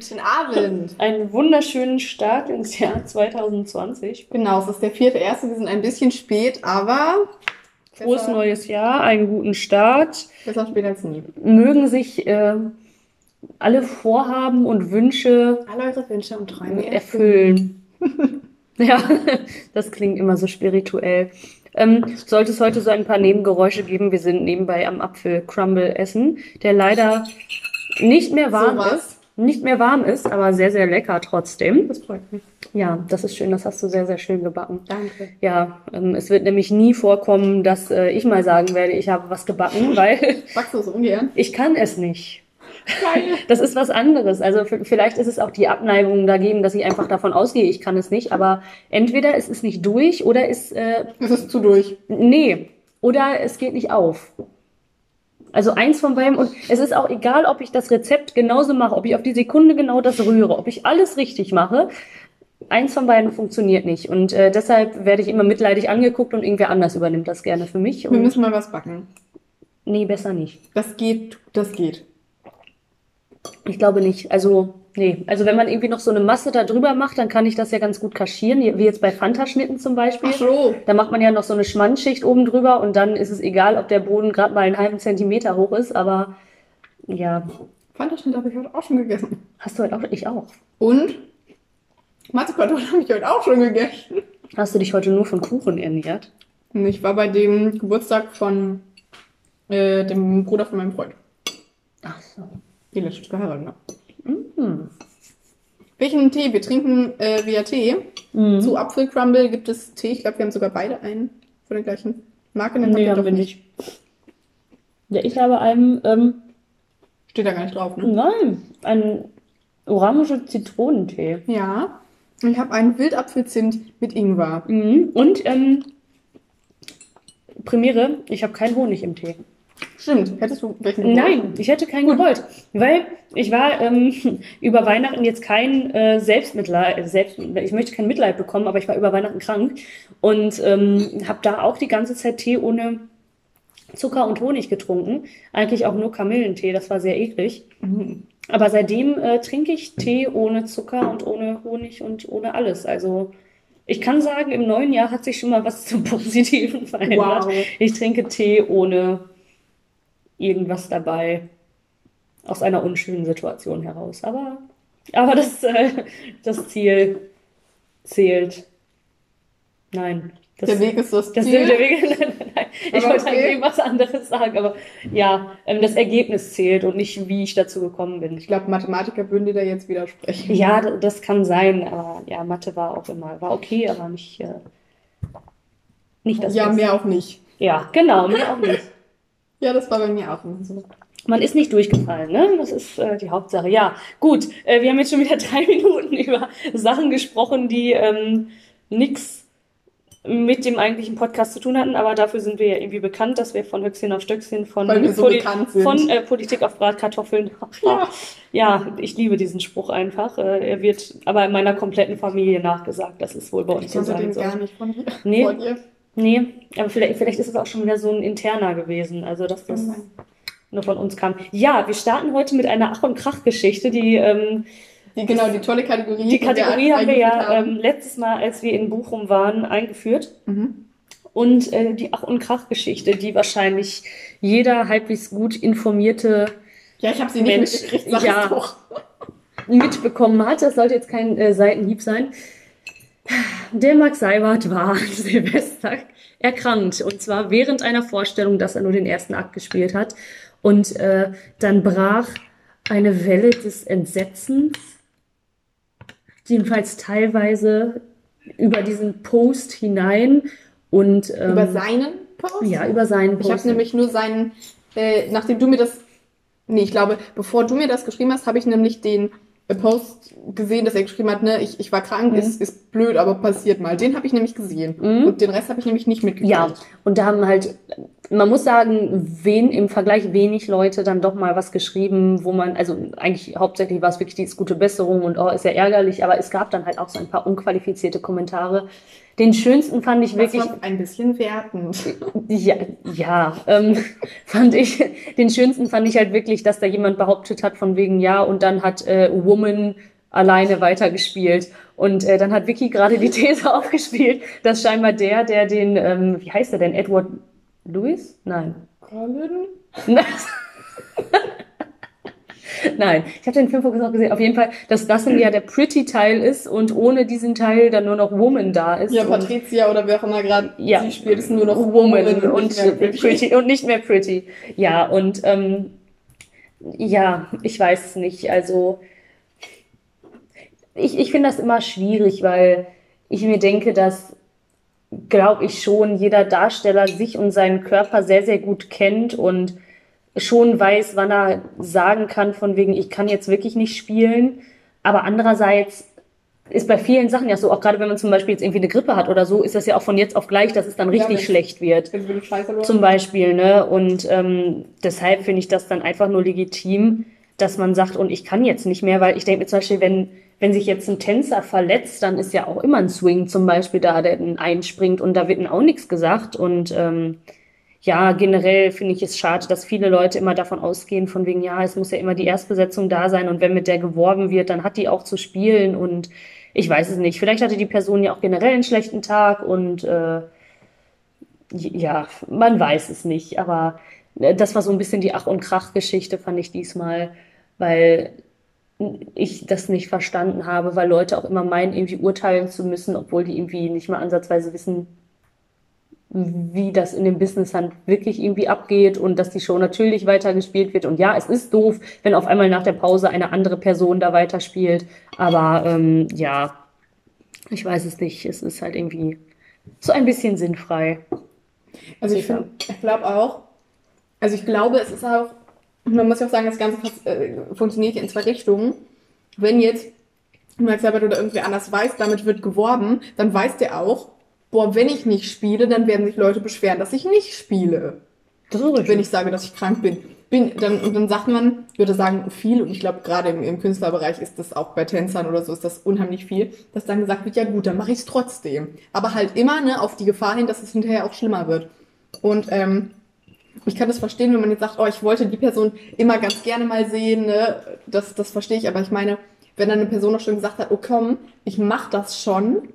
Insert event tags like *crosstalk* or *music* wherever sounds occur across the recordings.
Guten Abend. Einen wunderschönen Start ins Jahr 2020. Genau, es ist der vierte erste. Wir sind ein bisschen spät, aber Frohes besser, neues Jahr, einen guten Start. besser spät als nie. Mögen sich äh, alle Vorhaben und Wünsche Alle eure Wünsche und Träume erfüllen. *laughs* ja, das klingt immer so spirituell. Ähm, sollte es heute so ein paar Nebengeräusche geben, wir sind nebenbei am Apfelcrumble essen, der leider nicht mehr warm Sowas. ist. Nicht mehr warm ist, aber sehr, sehr lecker trotzdem. Das freut mich. Ja, das ist schön, das hast du sehr, sehr schön gebacken. Danke. Ja, ähm, es wird nämlich nie vorkommen, dass äh, ich mal sagen werde, ich habe was gebacken, *laughs* weil Backst du es ungern? ich kann es nicht. Geil. *laughs* Das ist was anderes. Also vielleicht ist es auch die Abneigung dagegen, dass ich einfach davon ausgehe, ich kann es nicht. Aber entweder es ist nicht durch oder es, äh, Es ist zu durch. nee, oder es geht nicht auf. Also eins von beidem. Und es ist auch egal, ob ich das Rezept genauso mache, ob ich auf die Sekunde genau das rühre, ob ich alles richtig mache. Eins von beiden funktioniert nicht. Und äh, deshalb werde ich immer mitleidig angeguckt und irgendwer anders übernimmt das gerne für mich. Wir müssen mal was backen. nee, besser nicht. Das geht, das geht. Ich glaube nicht. Also, nee. Also wenn man irgendwie noch so eine Masse da drüber macht, dann kann ich das ja ganz gut kaschieren, wie jetzt bei Fanta-Schnitten zum Beispiel. Ach so. Da macht man ja noch so eine Schmandschicht oben drüber und dann ist es egal, ob der Boden gerade mal einen halben Zentimeter hoch ist, aber ja, Fantaschnitt habe ich heute auch schon gegessen. hast du heute auch, ich auch. Und Matzekartoffeln *laughs* habe ich heute auch schon gegessen. Hast du dich heute nur von Kuchen ernährt? Ich war bei dem Geburtstag von äh, dem Bruder von meinem Freund. Ach so. Die letztens geheiratet hat. Mhm. Welchen Tee? Wir trinken äh, via Tee. Mhm. Zu Apfelcrumble gibt es Tee. Ich glaube, wir haben sogar beide einen von der gleichen Marke. Den Nee, haben wir nicht. Ja, ich habe einen, ähm, Steht da gar nicht drauf, ne? nein, einen orange Zitronentee. Ja. Und ich habe einen Wildapfelzimt mit Ingwer. Mhm. Und, ähm, Premiere, ich habe keinen Honig im Tee. Stimmt. Hättest du welchen gewollt? Nein, ich hätte keinen gewollt, weil ich war ähm, *laughs* über Weihnachten jetzt kein äh, Selbstmitleid, äh, selbst, ich möchte kein Mitleid bekommen, aber ich war über Weihnachten krank und ähm, habe da auch die ganze Zeit Tee ohne Zucker und Honig getrunken, eigentlich auch nur Kamillentee, das war sehr eklig. Mhm. Aber seitdem äh, trinke ich Tee ohne Zucker und ohne Honig und ohne alles. Also ich kann sagen, im neuen Jahr hat sich schon mal was zum *laughs* Positiven verändert. Wow. Ich trinke Tee ohne irgendwas dabei aus einer unschönen Situation heraus. Aber, aber das, äh, das Ziel zählt. Nein. Das, Der Weg ist das, das Ziel. der Weg. *laughs* Nein, nein, nein. Ich Aber wollte okay. eigentlich was anderes sagen, aber ja, ähm, das Ergebnis zählt und nicht, wie ich dazu gekommen bin. Ich glaube, Mathematiker würden dir da jetzt widersprechen. Ja, das kann sein, aber ja, Mathe war auch immer, war okay, aber nicht, äh, nicht das ja, Beste. mehr auch nicht. Ja, genau, mehr auch nicht. Ja, das war bei mir auch immer so. Man ist nicht durchgefallen, ne? Das ist äh, die Hauptsache. Ja, gut, äh, wir haben jetzt schon wieder *laughs* drei Minuten über Sachen gesprochen, die ähm, nix mit dem eigentlichen Podcast zu tun hatten, aber dafür sind wir ja irgendwie bekannt, dass wir von Höchstchen auf Stöckchen, von, so sind. von äh, Politik auf Bratkartoffeln. *laughs* Ja. Ja, ich liebe diesen Spruch einfach. Äh, er wird aber in meiner kompletten Familie nachgesagt. Das ist wohl bei uns Ich so sein den soll. gar nicht von dir. Nee. Von dir. Nee, aber vielleicht, vielleicht ist es auch schon wieder so ein interner gewesen, also dass das nur von uns kam. Ja, wir starten heute mit einer Ach- und Krach-Geschichte, die ähm, Die, genau, die tolle Kategorie. die Kategorie haben wir ja haben. ähm, letztes Mal, als wir in Bochum waren, eingeführt. Mhm. Und äh, die Ach- und Krach-Geschichte, die wahrscheinlich jeder halbwegs gut informierte Ja, ich habe sie nicht Mensch, mitgekriegt, sag ja. es doch. mitbekommen hat. Das sollte jetzt kein äh, Seitenhieb sein. Der Max Seibert war an Silvester erkrankt. Und zwar während einer Vorstellung, dass er nur den ersten Akt gespielt hat. Und äh, dann brach eine Welle des Entsetzens, jedenfalls teilweise über diesen Post hinein und ähm, Über seinen Post? ja, über seinen Ich habe Post. nämlich nur seinen, äh, nachdem du mir das, nee, ich glaube, bevor du mir das geschrieben hast, habe ich nämlich den Post gesehen, dass er geschrieben hat, ne, ich, ich war krank, Mhm. ist, ist blöd, aber passiert mal. Den habe ich nämlich gesehen. Mhm. Und den Rest habe ich nämlich nicht mitgekriegt. Ja, und da haben halt man muss sagen, wen im Vergleich wenig Leute dann doch mal was geschrieben, wo man, also eigentlich hauptsächlich war es wirklich die ist gute Besserung und oh, ist ja ärgerlich, aber es gab dann halt auch so ein paar unqualifizierte Kommentare. Den schönsten fand ich Das wirklich. ein bisschen wertend. Ja, ja ähm, *laughs* fand ich, den schönsten fand ich halt wirklich, dass da jemand behauptet hat von wegen ja und dann hat äh, Woman alleine weitergespielt. Und äh, dann hat Vicky gerade die *laughs* These aufgespielt, dass scheinbar der, der den, ähm, wie heißt er denn, Edward Lewis? Nein. Colin? *laughs* *laughs* Nein, ich habe den Filmfokus auch gesehen. Auf jeden Fall, dass das ja der Pretty-Teil ist und ohne diesen Teil dann nur noch Woman da ist. Ja, und Patricia oder wer auch immer gerade Ja. sie spielt, ist nur noch Woman Woman und, nicht mehr Pretty. pretty. und nicht mehr Pretty. Ja, und ähm, ja, ich weiß es nicht. Also ich, ich finde das immer schwierig, weil ich mir denke, dass, glaube ich, schon jeder Darsteller sich und seinen Körper sehr, sehr gut kennt und schon weiß, wann er sagen kann, von wegen, ich kann jetzt wirklich nicht spielen. Aber andererseits ist bei vielen Sachen ja so, auch gerade wenn man zum Beispiel jetzt irgendwie eine Grippe hat oder so, ist das ja auch von jetzt auf gleich, dass es dann Ja, richtig wenn- schlecht wird. Zum Beispiel, ne? Und ähm, deshalb finde ich das dann einfach nur legitim, dass man sagt, und ich kann jetzt nicht mehr, weil ich denke mir zum Beispiel, wenn, wenn sich jetzt ein Tänzer verletzt, dann ist ja auch immer ein Swing zum Beispiel da, der dann einspringt und da wird dann auch nichts gesagt. Und ähm, ja, generell finde ich es schade, dass viele Leute immer davon ausgehen, von wegen, ja, es muss ja immer die Erstbesetzung da sein und wenn mit der geworben wird, dann hat die auch zu spielen und ich weiß es nicht. Vielleicht hatte die Person ja auch generell einen schlechten Tag und äh, ja, man weiß es nicht, aber äh, das war so ein bisschen die Ach- und Krach-Geschichte, fand ich diesmal, weil ich das nicht verstanden habe, weil Leute auch immer meinen, irgendwie urteilen zu müssen, obwohl die irgendwie nicht mal ansatzweise wissen, wie das in dem Business dann wirklich irgendwie abgeht und dass die Show natürlich weitergespielt wird. Und ja, es ist doof, wenn auf einmal nach der Pause eine andere Person da weiterspielt, aber ähm, ja, ich weiß es nicht, es ist halt irgendwie so ein bisschen sinnfrei. Also ich ich glaube auch, also ich glaube, es ist auch, man muss ja auch sagen, das Ganze äh, funktioniert in zwei Richtungen. Wenn jetzt Max Herbert oder irgendwer anders weiß, damit wird geworben, dann weiß der auch, boah, wenn ich nicht spiele, dann werden sich Leute beschweren, dass ich nicht spiele. Das ist richtig. Wenn ich sage, dass ich krank bin. bin dann, und dann sagt man, würde sagen, viel, und ich glaube, gerade im, im Künstlerbereich ist das auch bei Tänzern oder so, ist das unheimlich viel, dass dann gesagt wird, ja gut, dann mache ich es trotzdem. Aber halt immer ne, auf die Gefahr hin, dass es hinterher auch schlimmer wird. Und ähm, ich kann das verstehen, wenn man jetzt sagt, oh, ich wollte die Person immer ganz gerne mal sehen, ne? das, das verstehe ich, aber ich meine, wenn dann eine Person auch schon gesagt hat, oh komm, ich mach das schon,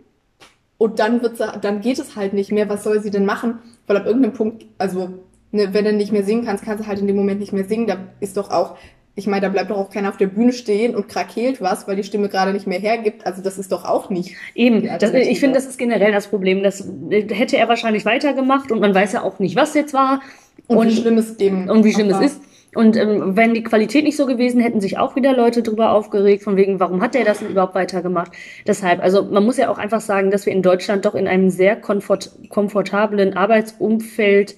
und dann wird's, dann geht es halt nicht mehr, was soll sie denn machen? Weil ab irgendeinem Punkt, also, ne, wenn du nicht mehr singen kannst, kannst du halt in dem Moment nicht mehr singen, da ist doch auch, ich meine, da bleibt doch auch keiner auf der Bühne stehen und krakeelt was, weil die Stimme gerade nicht mehr hergibt, also das ist doch auch nicht. Eben, das, ich finde, das ist generell das Problem. Das äh, hätte er wahrscheinlich weitergemacht und man weiß ja auch nicht, was jetzt war Und, wie schlimm es eben und wie schlimm es ist. Und ähm, wenn die Qualität nicht so gewesen, hätten sich auch wieder Leute drüber aufgeregt, von wegen, warum hat der das denn überhaupt weitergemacht? Deshalb, also man muss ja auch einfach sagen, dass wir in Deutschland doch in einem sehr komfort komfortablen Arbeitsumfeld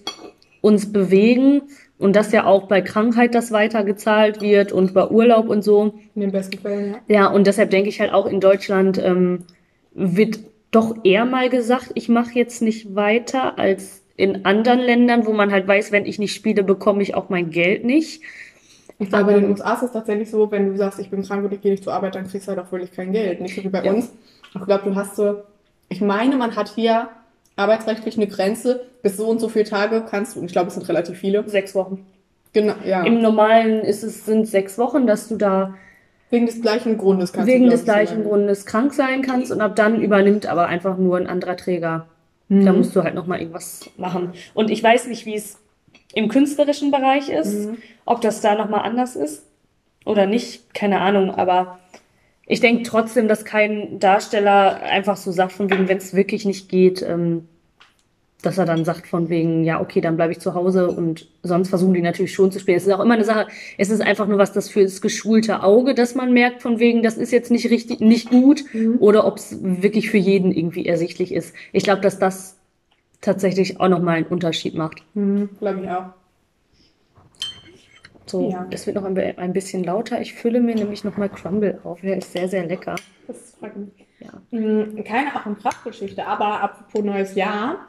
uns bewegen und dass ja auch bei Krankheit das weitergezahlt wird und bei Urlaub und so. In den besten Fällen, ja. Ja, und deshalb denke ich halt auch in Deutschland ähm, wird doch eher mal gesagt, ich mache jetzt nicht weiter als in anderen Ländern, wo man halt weiß, wenn ich nicht spiele, bekomme ich auch mein Geld nicht. Ich glaube, Aber- in den USA ist es tatsächlich so, wenn du sagst, ich bin krank und ich gehe nicht zur Arbeit, dann kriegst du halt auch wirklich kein Geld. Nicht so wie bei Ja. uns. Ich glaube, du hast so, ich meine, man hat hier arbeitsrechtlich eine Grenze, bis so und so viele Tage kannst du, und ich glaube, es sind relativ viele. Sechs Wochen. Genau, ja. Im Normalen ist es, sind sechs Wochen, dass du da wegen des gleichen Grundes kannst wegen du, des gleichen so Grundes krank sein kannst und ab dann übernimmt aber einfach nur ein anderer Träger. Da Mhm. musst du halt nochmal irgendwas machen. Und ich weiß nicht, wie es im künstlerischen Bereich ist, Mhm. ob das da nochmal anders ist oder nicht, keine Ahnung, aber ich denke trotzdem, dass kein Darsteller einfach so sagt, von wegen, wenn es wirklich nicht geht, ähm, dass er dann sagt von wegen, ja, okay, dann bleibe ich zu Hause und sonst versuchen die natürlich schon zu spielen. Es ist auch immer eine Sache, es ist einfach nur was das für das geschulte Auge, dass man merkt von wegen, das ist jetzt nicht richtig, nicht gut Mhm. oder ob es wirklich für jeden irgendwie ersichtlich ist. Ich glaube, dass das tatsächlich auch nochmal einen Unterschied macht. Mhm, glaube ich auch. So, Ja. es wird noch ein, ein bisschen lauter. Ich fülle mir nämlich nochmal Crumble auf. Der ist sehr, sehr lecker. Das freut mich. Ja. Mhm, Keine Ach- und Krachgeschichte, aber apropos neues Jahr.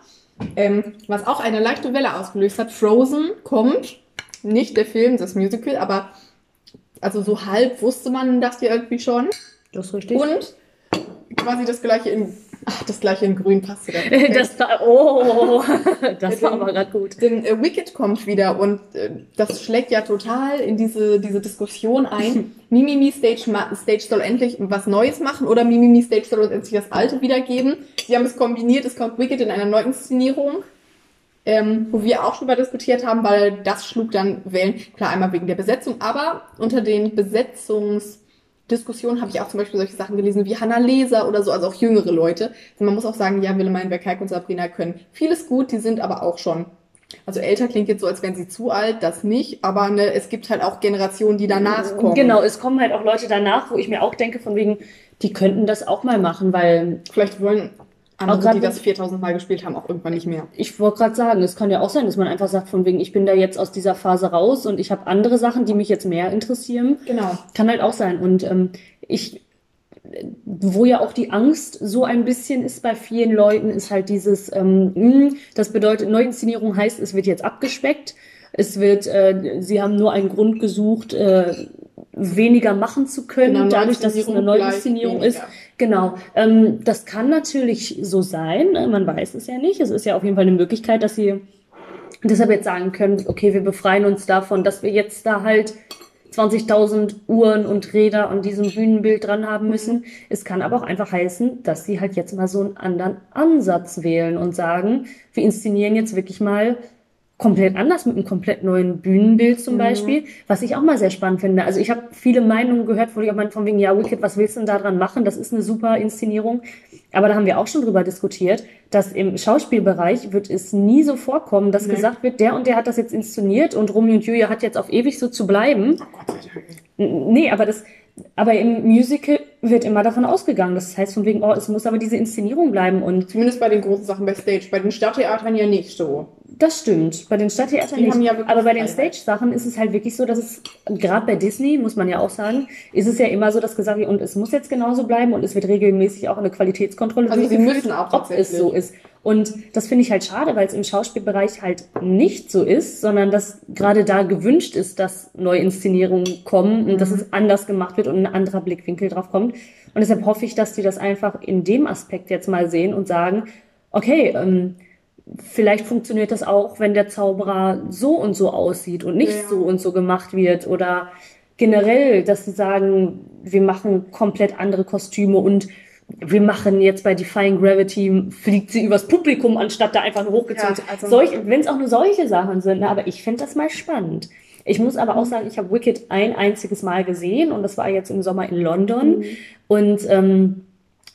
Ähm, was auch eine leichte Welle ausgelöst hat, Frozen kommt, nicht der Film, das Musical, aber also so halb wusste man das ja irgendwie schon. Das ist richtig. Und quasi das gleiche in, ach, das gleiche in grün passt wieder. *laughs* das *laughs* war, oh, das war aber gerade gut. Denn äh, Wicked kommt wieder und äh, das schlägt ja total in diese, diese Diskussion ein. *laughs* Mimimi Stage, Stage soll endlich was Neues machen oder Mimimi Stage soll uns endlich das Alte wiedergeben. Sie haben es kombiniert, es kommt Wicked in einer Neuinszenierung. Ähm, wo wir auch schon mal diskutiert haben, weil das schlug dann Wellen, klar einmal wegen der Besetzung, aber unter den Besetzungsdiskussionen habe ich auch zum Beispiel solche Sachen gelesen wie Hannah Leser oder so, also auch jüngere Leute. Also man muss auch sagen, ja, Willemijn Bergheik und Sabrina können vieles gut, die sind aber auch schon also älter klingt jetzt so, als wären sie zu alt, das nicht, aber ne, es gibt halt auch Generationen, die danach kommen. Genau, es kommen halt auch Leute danach, wo ich mir auch denke, von wegen, die könnten das auch mal machen, weil Vielleicht wollen andere, die das 4000 Mal gespielt haben, auch irgendwann nicht mehr. ich wollte gerade sagen, es kann ja auch sein, dass man einfach sagt, von wegen, ich bin da jetzt aus dieser Phase raus und ich habe andere Sachen, die mich jetzt mehr interessieren. Genau. Kann halt auch sein. Und ähm, ich, wo ja auch die Angst so ein bisschen ist bei vielen Leuten, ist halt dieses, ähm, mh, das bedeutet, Neuinszenierung heißt, es wird jetzt abgespeckt. Es wird, äh, sie haben nur einen Grund gesucht, äh, weniger machen zu können, Genau, dadurch, dass es eine Neuinszenierung ist. weniger. Genau. Ähm, das kann natürlich so sein. ne? Man weiß es ja nicht. Es ist ja auf jeden Fall eine Möglichkeit, dass sie deshalb jetzt sagen können, okay, wir befreien uns davon, dass wir jetzt da halt 20.000 Uhren und Räder an diesem Bühnenbild dran haben müssen. Es kann aber auch einfach heißen, dass sie halt jetzt mal so einen anderen Ansatz wählen und sagen, wir inszenieren jetzt wirklich mal komplett anders mit einem komplett neuen Bühnenbild zum Beispiel, was ich auch mal sehr spannend finde. Also ich habe viele Meinungen gehört, wo ich auch mal von wegen, ja, Wicked, was willst du denn da dran machen? Das ist eine super Inszenierung. Aber da haben wir auch schon drüber diskutiert, dass im Schauspielbereich wird es nie so vorkommen, dass Nee. gesagt wird, der und der hat das jetzt inszeniert und Romeo und Julia hat jetzt auf ewig so zu bleiben. Oh Gott sei Dank. Nee, aber das, aber im Musical wird immer davon ausgegangen. Das heißt von wegen, oh, es muss aber diese Inszenierung bleiben und Zumindest bei den großen Sachen bei Stage. Bei den Stadttheatern ja nicht so. Das stimmt. Bei den Stadttheatern nicht. ja Aber bei den. Stage-Sachen ist es halt wirklich so, dass es, gerade bei Disney, muss man ja auch sagen, ist es ja immer so, dass gesagt wird, und es muss jetzt genauso bleiben und es wird regelmäßig auch eine Qualitätskontrolle Also sie durchgeführt, müssen auch ob es so ist. Und das finde ich halt schade, weil es im Schauspielbereich halt nicht so ist, sondern dass gerade da gewünscht ist, dass Neuinszenierungen kommen und dass Mhm. es anders gemacht wird und ein anderer Blickwinkel drauf kommt. Und deshalb hoffe ich, dass die das einfach in dem Aspekt jetzt mal sehen und sagen, okay, ähm, vielleicht funktioniert das auch, wenn der Zauberer so und so aussieht und nicht Ja. so und so gemacht wird oder generell, dass sie sagen, wir machen komplett andere Kostüme und wir machen jetzt bei Defying Gravity, fliegt sie übers Publikum, anstatt da einfach nur hochgezogen Ja, zu also- Solche, Wenn es auch nur solche Sachen sind, ne? aber ich finde das mal spannend. Ich muss aber auch sagen, ich habe Wicked ein einziges Mal gesehen und das war jetzt im Sommer in London. Und ähm,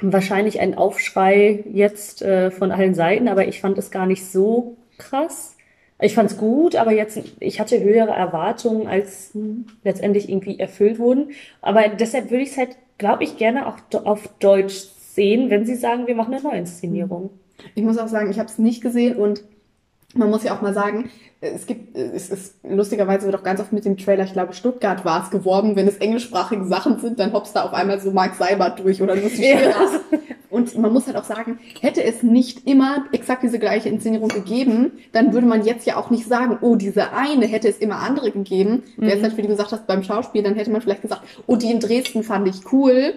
wahrscheinlich ein Aufschrei jetzt äh, von allen Seiten, aber ich fand es gar nicht so krass. Ich fand es gut, aber jetzt, ich hatte höhere Erwartungen, als letztendlich irgendwie erfüllt wurden. Aber deshalb würde ich es halt, glaube ich, gerne auch auf Deutsch sehen, wenn sie sagen, wir machen eine Neuinszenierung. Ich muss auch sagen, ich habe es nicht gesehen und man muss ja auch mal sagen, es gibt, es ist lustigerweise wird auch ganz oft mit dem Trailer, ich glaube Stuttgart war es geworben, wenn es englischsprachige Sachen sind, dann hoppst da auf einmal so Mark Seibert durch oder Lucy. Scherer. Und man muss halt auch sagen, hätte es nicht immer exakt diese gleiche Inszenierung gegeben, dann würde man jetzt ja auch nicht sagen, oh, diese eine hätte es immer andere gegeben. Wäre es halt, wie du gesagt hast, beim Schauspiel, dann hätte man vielleicht gesagt, oh, die in Dresden fand ich cool.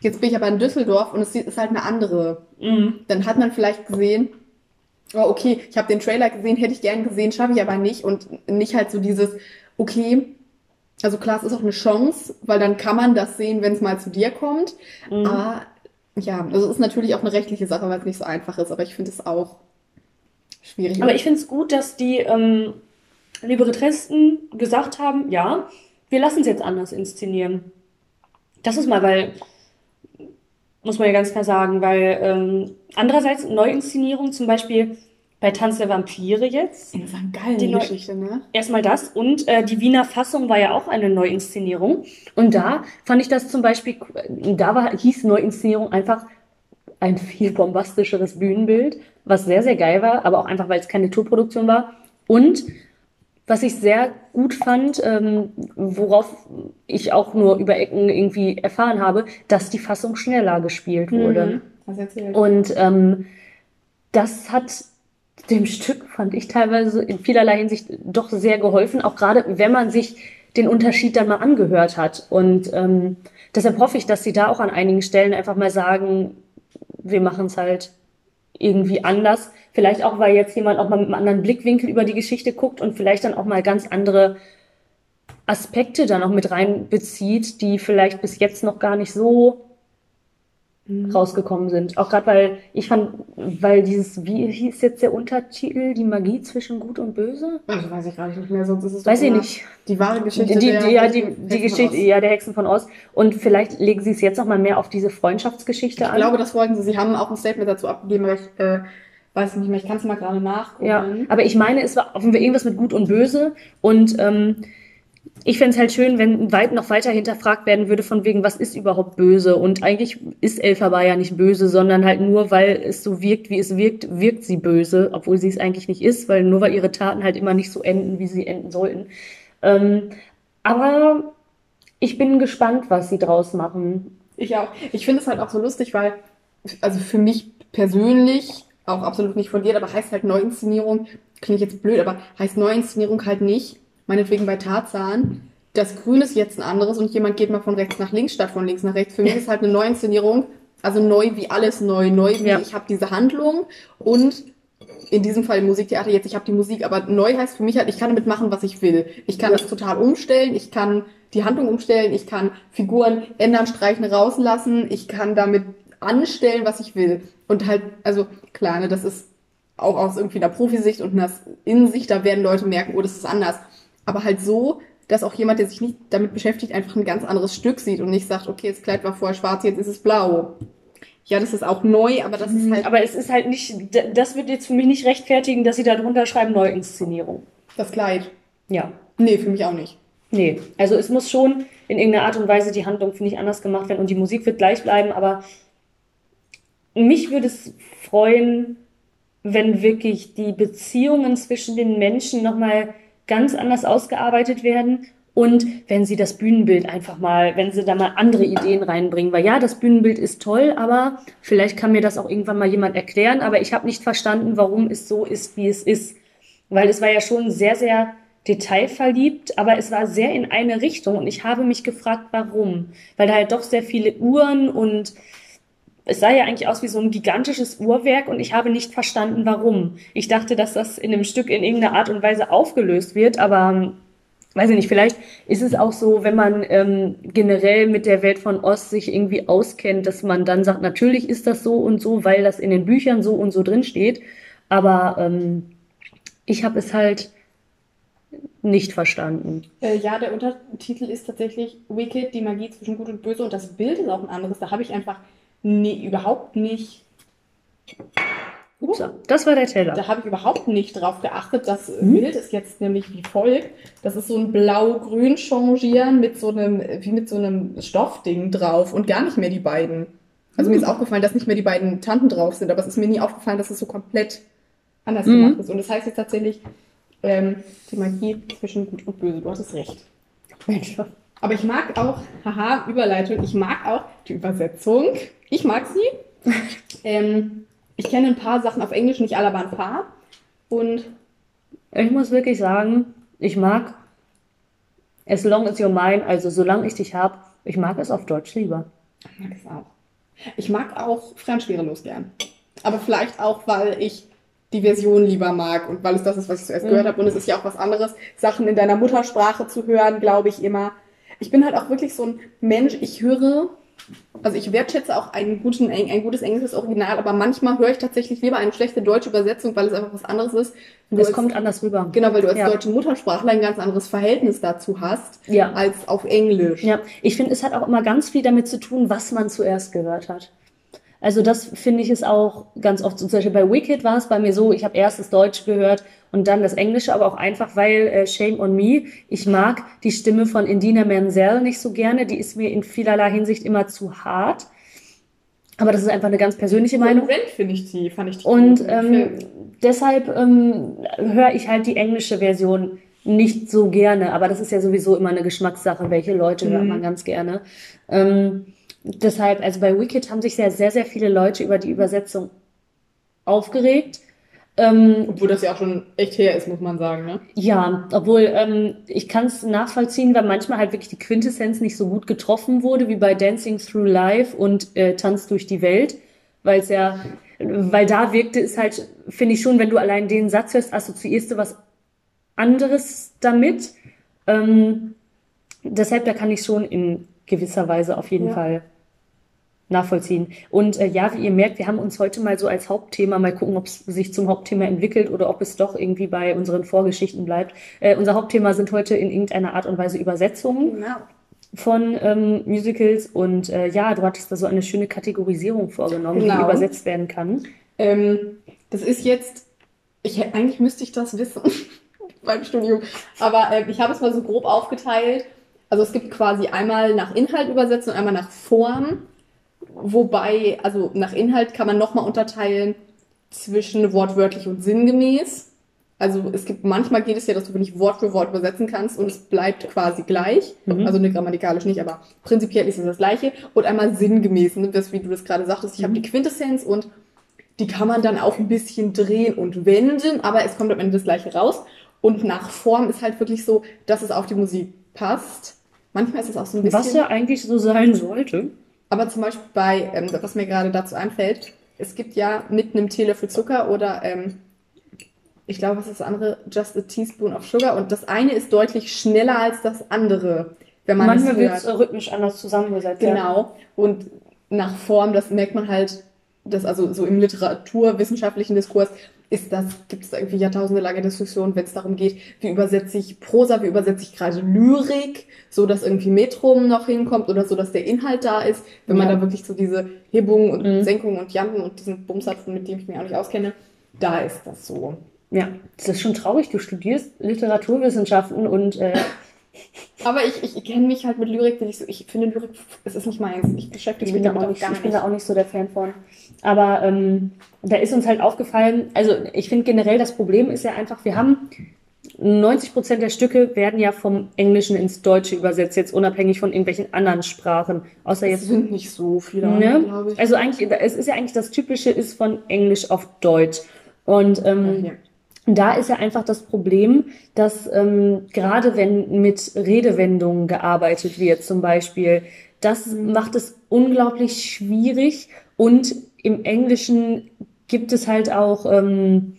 Jetzt bin ich aber in Düsseldorf und es ist halt eine andere. Dann hat man vielleicht gesehen, oh, okay, ich habe den Trailer gesehen, hätte ich gern gesehen, schaffe ich aber nicht. Und nicht halt so dieses, okay, also klar, es ist auch eine Chance, weil dann kann man das sehen, wenn es mal zu dir kommt. Aber ja, also es ist natürlich auch eine rechtliche Sache, weil es nicht so einfach ist, aber ich finde es auch schwierig. Aber ich finde es gut, dass die ähm, Librettisten gesagt haben, ja, wir lassen es jetzt anders inszenieren. Das ist mal, weil, muss man ja ganz klar sagen, weil ähm, andererseits Neuinszenierung, zum Beispiel bei Tanz der Vampire jetzt, in St. Gallen die die Geschichte, ne? Erstmal das und äh, die Wiener Fassung war ja auch eine Neuinszenierung. Und da fand ich das zum Beispiel, da war, hieß Neuinszenierung einfach ein viel bombastischeres Bühnenbild, was sehr, sehr geil war, aber auch einfach, weil es keine Tourproduktion war. Und was ich sehr gut fand, ähm, worauf ich auch nur über Ecken irgendwie erfahren habe, dass die Fassung schneller gespielt wurde. Was erzählt? Und ähm, das hat dem Stück fand ich teilweise in vielerlei Hinsicht doch sehr geholfen, auch gerade wenn man sich den Unterschied dann mal angehört hat. Und ähm, deshalb hoffe ich, dass sie da auch an einigen Stellen einfach mal sagen, wir machen es halt irgendwie anders. Vielleicht auch, weil jetzt jemand auch mal mit einem anderen Blickwinkel über die Geschichte guckt und vielleicht dann auch mal ganz andere Aspekte da noch mit reinbezieht, die vielleicht bis jetzt noch gar nicht so mhm. rausgekommen sind. Auch gerade weil ich fand, weil dieses, wie hieß jetzt der Untertitel, die Magie zwischen Gut und Böse? Also weiß ich gar nicht mehr, sonst ist es Weiß ich nicht. Die wahre Geschichte. Die, die, ja, die, die Geschichte, ja, der Hexen von Oz. Und vielleicht legen sie es jetzt noch mal mehr auf diese Freundschaftsgeschichte ich an. Ich glaube, das wollten sie. Sie haben auch ein Statement dazu abgegeben, aber ich äh, weiß nicht mehr, ich kann es mal gerade nachgucken. Ja, aber ich meine, es war irgendwas mit Gut und Böse und ähm, ich fände es halt schön, wenn weit noch weiter hinterfragt werden würde, von wegen, was ist überhaupt böse? Und eigentlich ist Elphaba ja nicht böse, sondern halt nur, weil es so wirkt, wie es wirkt, wirkt sie böse, obwohl sie es eigentlich nicht ist, weil nur weil ihre Taten halt immer nicht so enden, wie sie enden sollten. Ähm, aber ich bin gespannt, was sie draus machen. Ich auch. Ich finde es halt auch so lustig, weil, also für mich persönlich, auch absolut nicht von dir, aber heißt halt Neuinszenierung, klingt jetzt blöd, aber heißt Neuinszenierung halt nicht, meinetwegen bei Tarzan, das Grün ist jetzt ein anderes und jemand geht mal von rechts nach links statt von links nach rechts. Für mich ist halt eine Neuinszenierung, also neu wie alles neu, neu wie ja. ich habe diese Handlung und in diesem Fall im Musiktheater jetzt, ich habe die Musik, aber neu heißt für mich halt, ich kann damit machen, was ich will. Ich kann das total umstellen, ich kann die Handlung umstellen, ich kann Figuren ändern, streichen, rauslassen, ich kann damit anstellen, was ich will. Und halt, also klar, ne, das ist auch aus irgendwie einer Profisicht und einer Innensicht, da werden Leute merken, oh, das ist anders aber halt so, dass auch jemand, der sich nicht damit beschäftigt, einfach ein ganz anderes Stück sieht und nicht sagt, okay, das Kleid war vorher schwarz, jetzt ist es blau. Ja, das ist auch neu, aber das ist mhm. halt. Aber es ist halt nicht, das wird jetzt für mich nicht rechtfertigen, dass sie da drunter schreiben, Neuinszenierung. Das Kleid. Ja. Nee, für mich auch nicht. Nee, also es muss schon in irgendeiner Art und Weise die Handlung, finde ich, anders gemacht werden und die Musik wird gleich bleiben, aber mich würde es freuen, wenn wirklich die Beziehungen zwischen den Menschen nochmal ganz anders ausgearbeitet werden. Und wenn sie das Bühnenbild einfach mal, wenn sie da mal andere Ideen reinbringen, weil ja, das Bühnenbild ist toll, aber vielleicht kann mir das auch irgendwann mal jemand erklären, aber ich habe nicht verstanden, warum es so ist, wie es ist. Weil es war ja schon sehr, sehr detailverliebt, aber es war sehr in eine Richtung und ich habe mich gefragt, warum. Weil da halt doch sehr viele Uhren und es sah ja eigentlich aus wie so ein gigantisches Uhrwerk und ich habe nicht verstanden, warum. Ich dachte, dass das in dem Stück in irgendeiner Art und Weise aufgelöst wird, aber ähm, weiß ich nicht, vielleicht ist es auch so, wenn man ähm, generell mit der Welt von Ost sich irgendwie auskennt, dass man dann sagt, natürlich ist das so und so, weil das in den Büchern so und so drin steht. Aber ähm, ich habe es halt nicht verstanden. Äh, ja, der Untertitel ist tatsächlich Wicked, die Magie zwischen Gut und Böse und das Bild ist auch ein anderes. Da habe ich einfach nee, überhaupt nicht. Ups, das war der Teller. Da habe ich überhaupt nicht drauf geachtet. Das hm? Bild ist jetzt nämlich wie folgt. Das ist so ein blau-grün Changieren mit so einem, wie mit so einem Stoffding drauf und gar nicht mehr die beiden. Also hm. mir ist aufgefallen, dass nicht mehr die beiden Tanten drauf sind, aber es ist mir nie aufgefallen, dass es so komplett anders hm. gemacht ist. Und das heißt jetzt tatsächlich ähm, die Magie zwischen Gut und Böse. Du hattest recht. Mensch. Aber ich mag auch, haha, Überleitung, ich mag auch die Übersetzung. Ich mag sie. ähm, ich kenne ein paar Sachen auf Englisch, nicht alle, aber ein paar. Und ich muss wirklich sagen, ich mag As long as you're mine, also solange ich dich habe, ich mag es auf Deutsch lieber. Ich mag es auch. Ich mag auch Franz Schwerelos gern. Aber vielleicht auch, weil ich die Version lieber mag und weil es das ist, was ich zuerst mhm. gehört habe. Und es ist ja auch was anderes, Sachen in deiner Muttersprache zu hören, glaube ich immer. Ich bin halt auch wirklich so ein Mensch, ich höre also ich wertschätze auch einen guten, ein gutes englisches Original, aber manchmal höre ich tatsächlich lieber eine schlechte deutsche Übersetzung, weil es einfach was anderes ist. Es als, kommt anders rüber. Genau, weil du als ja. deutsche Muttersprachler ein ganz anderes Verhältnis dazu hast, ja. als auf Englisch. Ja, ich finde, es hat auch immer ganz viel damit zu tun, was man zuerst gehört hat. Also das finde ich ist auch ganz oft so. Zum Beispiel bei Wicked war es bei mir so, ich habe erst das Deutsche gehört und dann das Englische, aber auch einfach, weil äh, Shame on Me, ich mag die Stimme von Indina Menzel nicht so gerne, die ist mir in vielerlei Hinsicht immer zu hart. Aber das ist einfach eine ganz persönliche Meinung. Rent finde ich die, fand ich die Und ähm, deshalb ähm, höre ich halt die englische Version nicht so gerne, aber das ist ja sowieso immer eine Geschmackssache, welche Leute mhm. hört man ganz gerne. Ähm, deshalb, also bei Wicked haben sich sehr, sehr, sehr viele Leute über die Übersetzung aufgeregt. Ähm, Obwohl das ja auch schon echt her ist, muss man sagen, ne? Ja, obwohl ähm, ich kann es nachvollziehen, weil manchmal halt wirklich die Quintessenz nicht so gut getroffen wurde wie bei Dancing Through Life und äh, Tanz durch die Welt, weil es ja, weil da wirkte es halt, finde ich schon, wenn du allein den Satz hörst, assoziierst du was anderes damit. Ähm, deshalb, da kann ich schon in gewisser Weise auf jeden Ja. Fall nachvollziehen. Und äh, ja, wie ihr merkt, wir haben uns heute mal so als Hauptthema, mal gucken, ob es sich zum Hauptthema entwickelt oder ob es doch irgendwie bei unseren Vorgeschichten bleibt. Äh, unser Hauptthema sind heute in irgendeiner Art und Weise Übersetzungen Genau. von ähm, Musicals. Und äh, ja, du hattest da so eine schöne Kategorisierung vorgenommen, die Genau. übersetzt werden kann. Ähm, das ist jetzt, ich, eigentlich müsste ich das wissen *laughs* beim Studium, aber äh, ich habe es mal so grob aufgeteilt. Also es gibt quasi einmal nach Inhalt übersetzen und einmal nach Form. Wobei, also nach Inhalt kann man nochmal unterteilen zwischen wortwörtlich und sinngemäß. Also es gibt, manchmal geht es ja, dass du nicht Wort für Wort übersetzen kannst und es bleibt quasi gleich. Mhm. Also ne, grammatikalisch nicht, aber prinzipiell ist es das Gleiche. Und einmal sinngemäß, ne, das, wie du das gerade sagtest. Ich habe die Quintessenz und die kann man dann auch ein bisschen drehen und wenden, aber es kommt am Ende das Gleiche raus. Und nach Form ist halt wirklich so, dass es auf die Musik passt. Manchmal ist es auch so ein bisschen. Was ja eigentlich so sein sollte. Aber zum Beispiel bei, ähm, was mir gerade dazu einfällt, es gibt ja mit einem Teelöffel Zucker oder ähm, ich glaube, was ist das andere? Just a teaspoon of sugar. Und das eine ist deutlich schneller als das andere, wenn man Manchmal wird es rhythmisch anders zusammengesetzt. Ja. Genau. Und nach Form, das merkt man halt, dass also so im literaturwissenschaftlichen Diskurs ist das, gibt es da irgendwie jahrtausende lange Diskussionen, wenn es darum geht, wie übersetze ich Prosa, wie übersetze ich gerade Lyrik, so dass irgendwie Metrum noch hinkommt oder so, dass der Inhalt da ist, wenn man Ja. da wirklich so diese Hebungen und Mhm. Senkungen und Janten und diesen Bums hat, mit dem ich mich auch nicht auskenne, da ist das so. Ja, das ist schon traurig. Du studierst Literaturwissenschaften und äh, *laughs* Aber ich, ich, ich kenne mich halt mit Lyrik, bin ich so, ich finde Lyrik, es ist nicht meins. Ich beschäftige ich mich damit auch auch nicht, gar ich bin da auch nicht so der Fan von. Aber ähm, da ist uns halt aufgefallen, also ich finde generell das Problem ist ja einfach, wir haben 90 Prozent der Stücke werden ja vom Englischen ins Deutsche übersetzt, jetzt unabhängig von irgendwelchen anderen Sprachen. Außer Es jetzt sind nicht so viele, Ne? glaube ich. Also eigentlich, es ist ja eigentlich das Typische ist von Englisch auf Deutsch. Und ähm, Ja. da ist ja einfach das Problem, dass ähm, gerade wenn mit Redewendungen gearbeitet wird, zum Beispiel, das macht es unglaublich schwierig. Und im Englischen gibt es halt auch, ähm,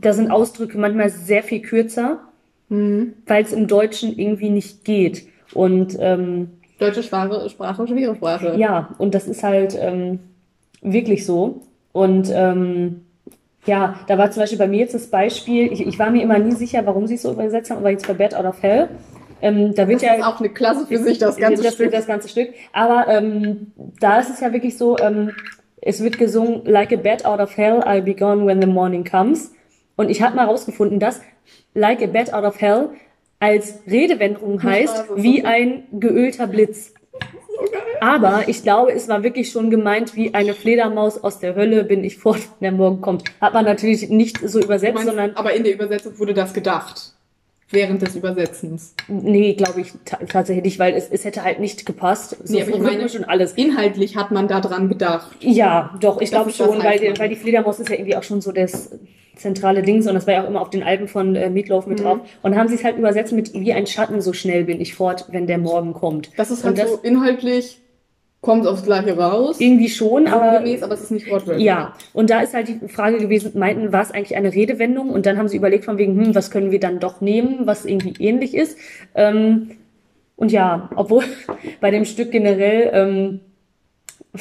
da sind Ausdrücke manchmal sehr viel kürzer, Mhm. weil es im Deutschen irgendwie nicht geht. Und ähm, Deutsche Sprache, Sprache, schwere Sprache. ja, und das ist halt ähm, wirklich so. Und ähm, ja, da war zum Beispiel bei mir jetzt das Beispiel, ich, ich war mir immer nie sicher, warum sie es so übersetzt haben, aber jetzt bei Bad Out of Hell, ähm, da wird Das ja ist auch eine Klasse für sich, das ganze das, Stück. das ganze Stück. Aber ähm, da ist es ja wirklich so, ähm, es wird gesungen, like a bat out of hell, I'll be gone when the morning comes. Und ich habe mal rausgefunden, dass like a bat out of hell als Redewendung heißt, wie ein geölter Blitz. Aber ich glaube, es war wirklich schon gemeint, wie eine Fledermaus aus der Hölle bin ich fort, wenn der Morgen kommt. Hat man natürlich nicht so übersetzt, meinst, sondern aber in der Übersetzung wurde das gedacht. Während des Übersetzens. nee, glaube ich ta tatsächlich nicht, weil es, es hätte halt nicht gepasst. So Nee, aber ich meine- und alles. Inhaltlich hat man da dran gedacht. Ja, doch, ich glaube schon, weil, die- weil die Fledermaus ist ja irgendwie auch schon so das zentrale Ding, und das war ja auch immer auf den Alben von äh, Meatloaf mit Mhm. drauf. Und haben sie es halt übersetzt mit wie ein Schatten, so schnell bin ich fort, wenn der Morgen kommt. Das ist halt das- so inhaltlich, kommt aufs Gleiche raus. Irgendwie schon, aber Sinngemäß, aber es ist nicht wortwörtlich. ja. Und da ist halt die Frage gewesen, meinten, war es eigentlich eine Redewendung? Und dann haben sie überlegt von wegen, hm, was können wir dann doch nehmen, was irgendwie ähnlich ist. Ähm, und ja, obwohl *laughs* bei dem Stück generell ähm, *laughs*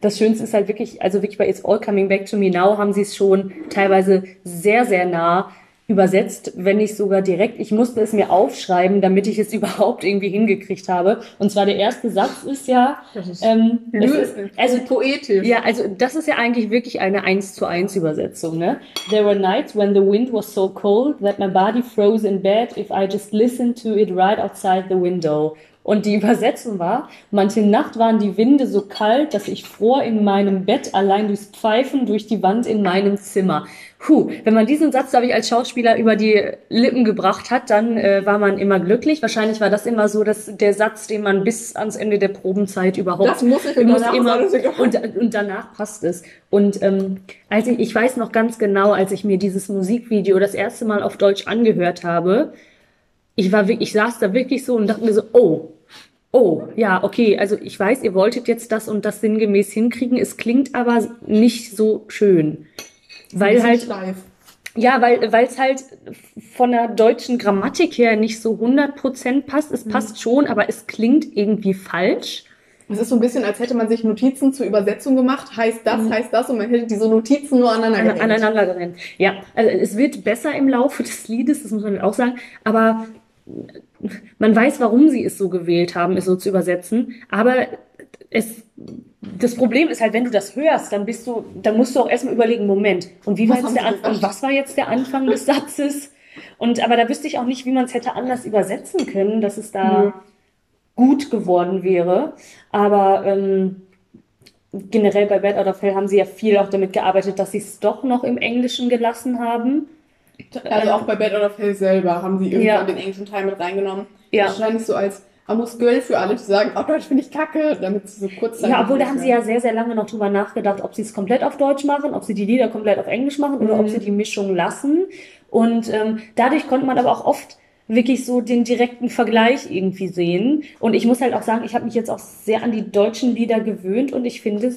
das Schönste ist halt wirklich, also wirklich bei It's All Coming Back to Me Now haben sie es schon teilweise sehr, sehr nah übersetzt, wenn nicht sogar direkt. Ich musste es mir aufschreiben, damit ich es *laughs* überhaupt irgendwie hingekriegt habe. Und zwar der erste Satz ist ja, ist ähm, ist, also poetisch. ja, also das ist ja eigentlich wirklich eine 1 zu 1 Übersetzung, ne? There were nights when the wind was so cold that my body froze in bed if I just listened to it right outside the window. Und die Übersetzung war, manche Nacht waren die Winde so kalt, dass ich fror in meinem Bett allein durchs Pfeifen durch die Wand in meinem Zimmer. Puh, wenn man diesen Satz, glaube ich, als Schauspieler über die Lippen gebracht hat, dann äh, war man immer glücklich. Wahrscheinlich war das immer so, dass der Satz, den man bis ans Ende der Probenzeit überhaupt Das muss ich muss immer und, und danach passt es. Und ähm, als ich, ich weiß noch ganz genau, als ich mir dieses Musikvideo das erste Mal auf Deutsch angehört habe, ich war wirklich, ich saß da wirklich so und dachte mir so, oh, oh, ja, okay, also ich weiß, ihr wolltet jetzt das und das sinngemäß hinkriegen, es klingt aber nicht so schön. Weil halt, steif. ja, weil weil es halt von der deutschen Grammatik her nicht so 100% passt. Es passt schon, aber es klingt irgendwie falsch. Es ist so ein bisschen, als hätte man sich Notizen zur Übersetzung gemacht. Heißt das, heißt das und man hätte diese Notizen nur aneinander An, gehängt. aneinander gerennt. Ja, also es wird besser im Laufe des Liedes, das muss man auch sagen, aber man weiß, warum sie es so gewählt haben, es so zu übersetzen, aber es, das Problem ist halt, wenn du das hörst, dann bist du, dann musst du auch erstmal überlegen, Moment, und wie war Was jetzt der Anfang, was war jetzt der Anfang des Satzes? Und, aber da wüsste ich auch nicht, wie man es hätte anders übersetzen können, dass es da Nö. gut geworden wäre. Aber ähm, generell bei Bad Out of Hell haben sie ja viel auch damit gearbeitet, dass sie es doch noch im Englischen gelassen haben. Also auch bei Bad Out of Hell selber haben sie irgendwann Ja. den englischen Teil mit reingenommen. Ja. Wahrscheinlich so als Amos Girl für alle, die sagen, oh Deutsch finde ich kacke, damit sie so kurz Ja, obwohl da haben sie ja sehr, sehr lange noch drüber nachgedacht, ob sie es komplett auf Deutsch machen, ob sie die Lieder komplett auf Englisch machen oder Mhm. ob sie die Mischung lassen. Und ähm, dadurch konnte man aber auch oft wirklich so den direkten Vergleich irgendwie sehen. Und ich muss halt auch sagen, ich habe mich jetzt auch sehr an die deutschen Lieder gewöhnt und ich finde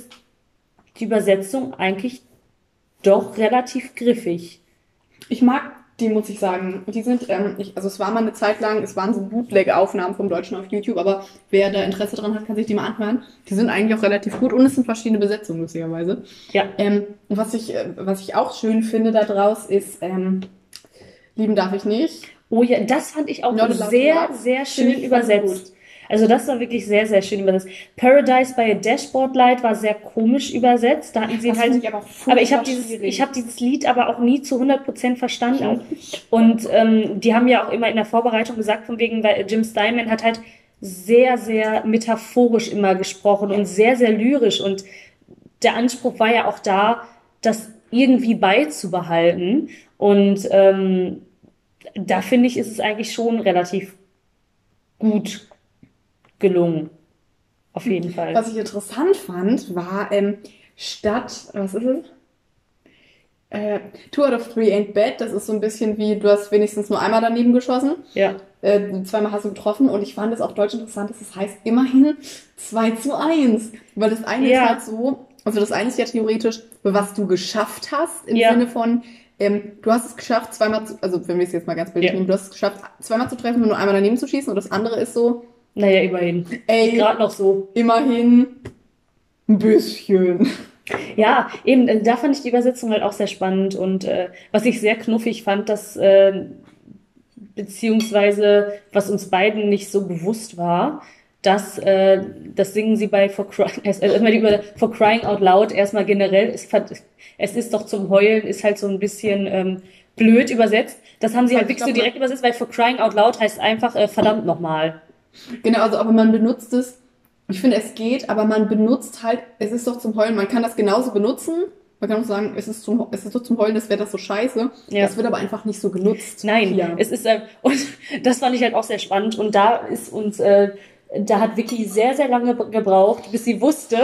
die Übersetzung eigentlich doch relativ griffig. Ich mag die, muss ich sagen. Die sind, ähm, ich, also es war mal eine Zeit lang, es waren so Bootleg-Aufnahmen vom Deutschen auf YouTube, aber wer da Interesse dran hat, kann sich die mal anhören. Die sind eigentlich auch relativ gut und es sind verschiedene Besetzungen, lustigerweise. Ja. Ähm, und was ich, äh, was ich auch schön finde da draus ist, ähm, lieben darf ich nicht. Oh ja, das fand ich auch Not sehr, sehr schön übersetzt. Also das war wirklich sehr, sehr schön übersetzt. Paradise by a Dashboard Light war sehr komisch übersetzt. Da hatten sie Das halt, ich aber aber ich habe dieses, ich habe dieses Lied aber auch nie zu 100% verstanden. Und ähm, die haben ja auch immer in der Vorbereitung gesagt, von wegen, weil Jim Steinman hat halt sehr, sehr metaphorisch immer gesprochen und sehr, sehr lyrisch. Und der Anspruch war ja auch da, das irgendwie beizubehalten. Und ähm, da finde ich, ist es eigentlich schon relativ gut gelungen. Auf jeden Fall. Was ich interessant fand, war ähm, statt, was ist es? Äh, Two out of three ain't bad. Das ist so ein bisschen wie, du hast wenigstens nur einmal daneben geschossen. Ja. Äh, zweimal hast du getroffen. Und ich fand es auch deutsch interessant, dass es heißt immerhin 2 zu 1. Weil das eine Ja. ist halt so, also das eine ist ja theoretisch, was du geschafft hast, im Ja. Sinne von, ähm, du hast es geschafft, zweimal zu, also wenn wir es jetzt mal ganz bildlich Ja. nehmen, du hast es geschafft, zweimal zu treffen und nur einmal daneben zu schießen. Und das andere ist so, Naja, immerhin. ey, Gerade noch so. immerhin ein bisschen. Ja, eben, äh, da fand ich die Übersetzung halt auch sehr spannend und äh, was ich sehr knuffig fand, dass äh, beziehungsweise was uns beiden nicht so bewusst war, dass äh, das singen sie bei For Crying, *laughs* also erstmal die über For Crying Out Loud erstmal generell, es, es ist doch zum Heulen, ist halt so ein bisschen ähm, blöd übersetzt. Das haben sie halt Ich wirklich so direkt übersetzt, weil For Crying Out Loud heißt einfach äh, verdammt nochmal. Genau, also aber man benutzt es, ich finde es geht, aber man benutzt halt, es ist doch zum Heulen, man kann das genauso benutzen. Man kann auch sagen, es ist, zum, es ist doch zum Heulen, das wäre das so scheiße. Ja. Das wird aber einfach nicht so genutzt. Nein, Ja. es ist äh, und *laughs* das fand ich halt auch sehr spannend und da ist uns äh, da hat Vicky sehr sehr lange gebraucht, bis sie wusste,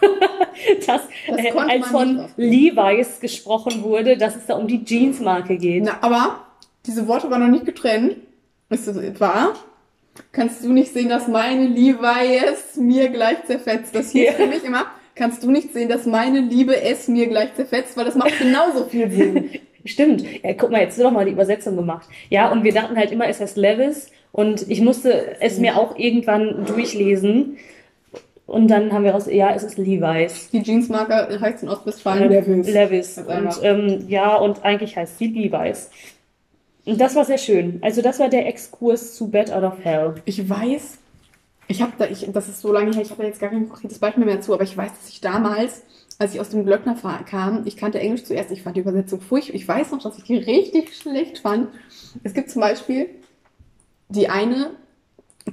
*laughs* dass Das äh, als von. Levi's gesprochen wurde, dass es da um die Jeansmarke geht. Na, aber diese Worte waren noch nicht getrennt. Ist das wahr? Kannst du nicht sehen, dass meine Levi es mir gleich zerfetzt? Das hieß Ja. für mich immer, kannst du nicht sehen, dass meine Liebe es mir gleich zerfetzt? Weil das macht genauso viel Sinn. *laughs* Stimmt. Ja, guck mal, jetzt hast du doch mal die Übersetzung gemacht. Ja, und wir dachten halt immer, es heißt Levis und ich musste es mir auch irgendwann durchlesen. Und dann haben wir raus, ja, es ist Levi's. Die Jeansmarke heißt in Ostwestfalen Levis. Levis. Und ähm, ja, und eigentlich heißt sie Levi's. Und das war sehr schön. Also das war der Exkurs zu Bed Out of Hell. Ich weiß, ich habe da, ich, das ist so lange her, ich habe da jetzt gar kein konkretes Beispiel mehr zu, aber ich weiß, dass ich damals, als ich aus dem Glöckner kam, ich kannte Englisch zuerst, ich fand die Übersetzung furchtbar. Ich weiß noch, dass ich die richtig schlecht fand. Es gibt zum Beispiel die eine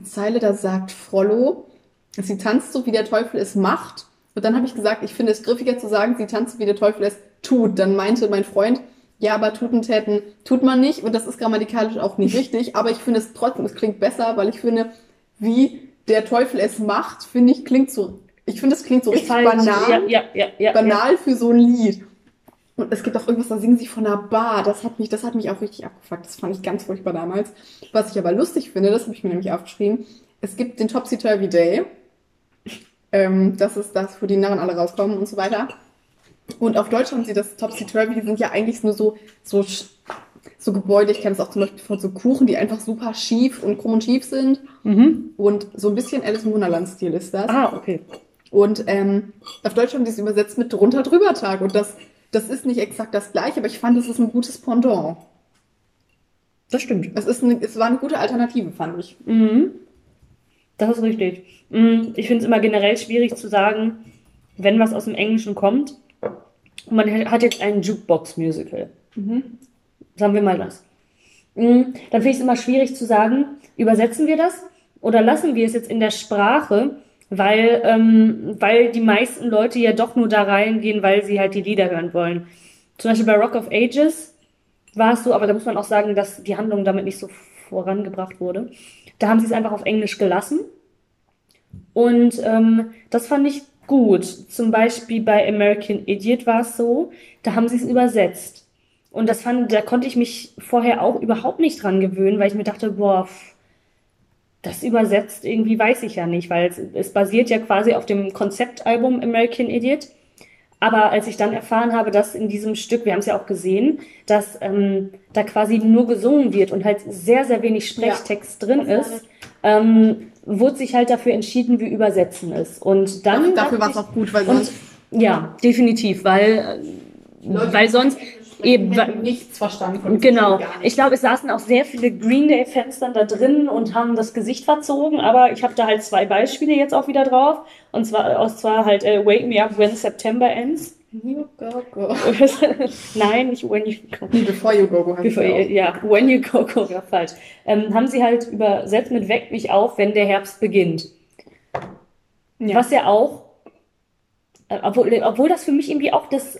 Zeile, da sagt Frollo, sie tanzt so, wie der Teufel es macht. Und dann habe ich gesagt, ich finde es griffiger zu sagen, sie tanzt so, wie der Teufel es tut. Dann meinte mein Freund, ja, aber tuten täten tut man nicht. Und das ist grammatikalisch auch nicht richtig. Aber ich finde es trotzdem, es klingt besser, weil ich finde, wie der Teufel es macht, finde ich, klingt so, ich finde, es klingt so richtig banal, ja, ja, ja, banal für so ein Lied. Und es gibt auch irgendwas, da singen sie von einer Bar. Das hat mich, das hat mich auch richtig abgefuckt. Das fand ich ganz furchtbar damals. Was ich aber lustig finde, das habe ich mir nämlich aufgeschrieben. Es gibt den Topsy Turvy Day. Ähm, das ist das, wo die Narren alle rauskommen und so weiter. Und auf Deutsch haben sie das Topsy Turvy, die sind ja eigentlich nur so, so, so Gebäude. Ich kenne es auch zum Beispiel von so Kuchen, die einfach super schief und krumm und schief sind. Mhm. Und so ein bisschen Alice im Wunderland-Stil ist das. Ah, okay. Und ähm, auf Deutsch haben die es übersetzt mit drunter drüber Tag. Und das, das ist nicht exakt das gleiche, aber ich fand, es ist ein gutes Pendant. Das stimmt. Es, ist eine, es war eine gute Alternative, fand ich. Mhm. Das ist richtig. Mhm. Ich finde es immer generell schwierig zu sagen, wenn was aus dem Englischen kommt man hat jetzt ein Jukebox-Musical. Sagen wir mal das. Mhm. Dann finde ich es immer schwierig zu sagen, übersetzen wir das oder lassen wir es jetzt in der Sprache, weil, ähm, weil die meisten Leute ja doch nur da reingehen, weil sie halt die Lieder hören wollen. Zum Beispiel bei Rock of Ages war es so, aber da muss man auch sagen, dass die Handlung damit nicht so vorangebracht wurde. Da haben sie es einfach auf Englisch gelassen. Und ähm, das fand ich gut. Zum Beispiel bei American Idiot war es so, da haben sie es übersetzt. Und das fand, da konnte ich mich vorher auch überhaupt nicht dran gewöhnen, weil ich mir dachte, boah, das übersetzt irgendwie weiß ich ja nicht, weil es, es basiert ja quasi auf dem Konzeptalbum American Idiot. Aber als ich dann erfahren habe, dass in diesem Stück, wir haben es ja auch gesehen, dass ähm, da quasi nur gesungen wird und halt sehr, sehr wenig Sprechtext drin Das war ist, ähm, wurde sich halt dafür entschieden, wir übersetzen es. Und dann. Dafür war es auch gut, weil ich- und, sonst ja, definitiv, weil, äh, weil sonst eben, nichts verstanden Genau. Ich glaube, es saßen auch sehr viele Green Day-Fans dann da drin und haben das Gesicht verzogen, aber ich habe da halt zwei Beispiele jetzt auch wieder drauf. Und zwar aus zwar halt äh, Wake Me Up When September Ends. You go, go. *laughs* Nein, nicht When You Go. Nee, Before You Go Go es auch. ja, When You Go Go, ja, falsch. Ähm, haben sie halt übersetzt mit Weck mich auf, wenn der Herbst beginnt. Ja. Was ja auch, äh, obwohl, obwohl das für mich irgendwie auch das,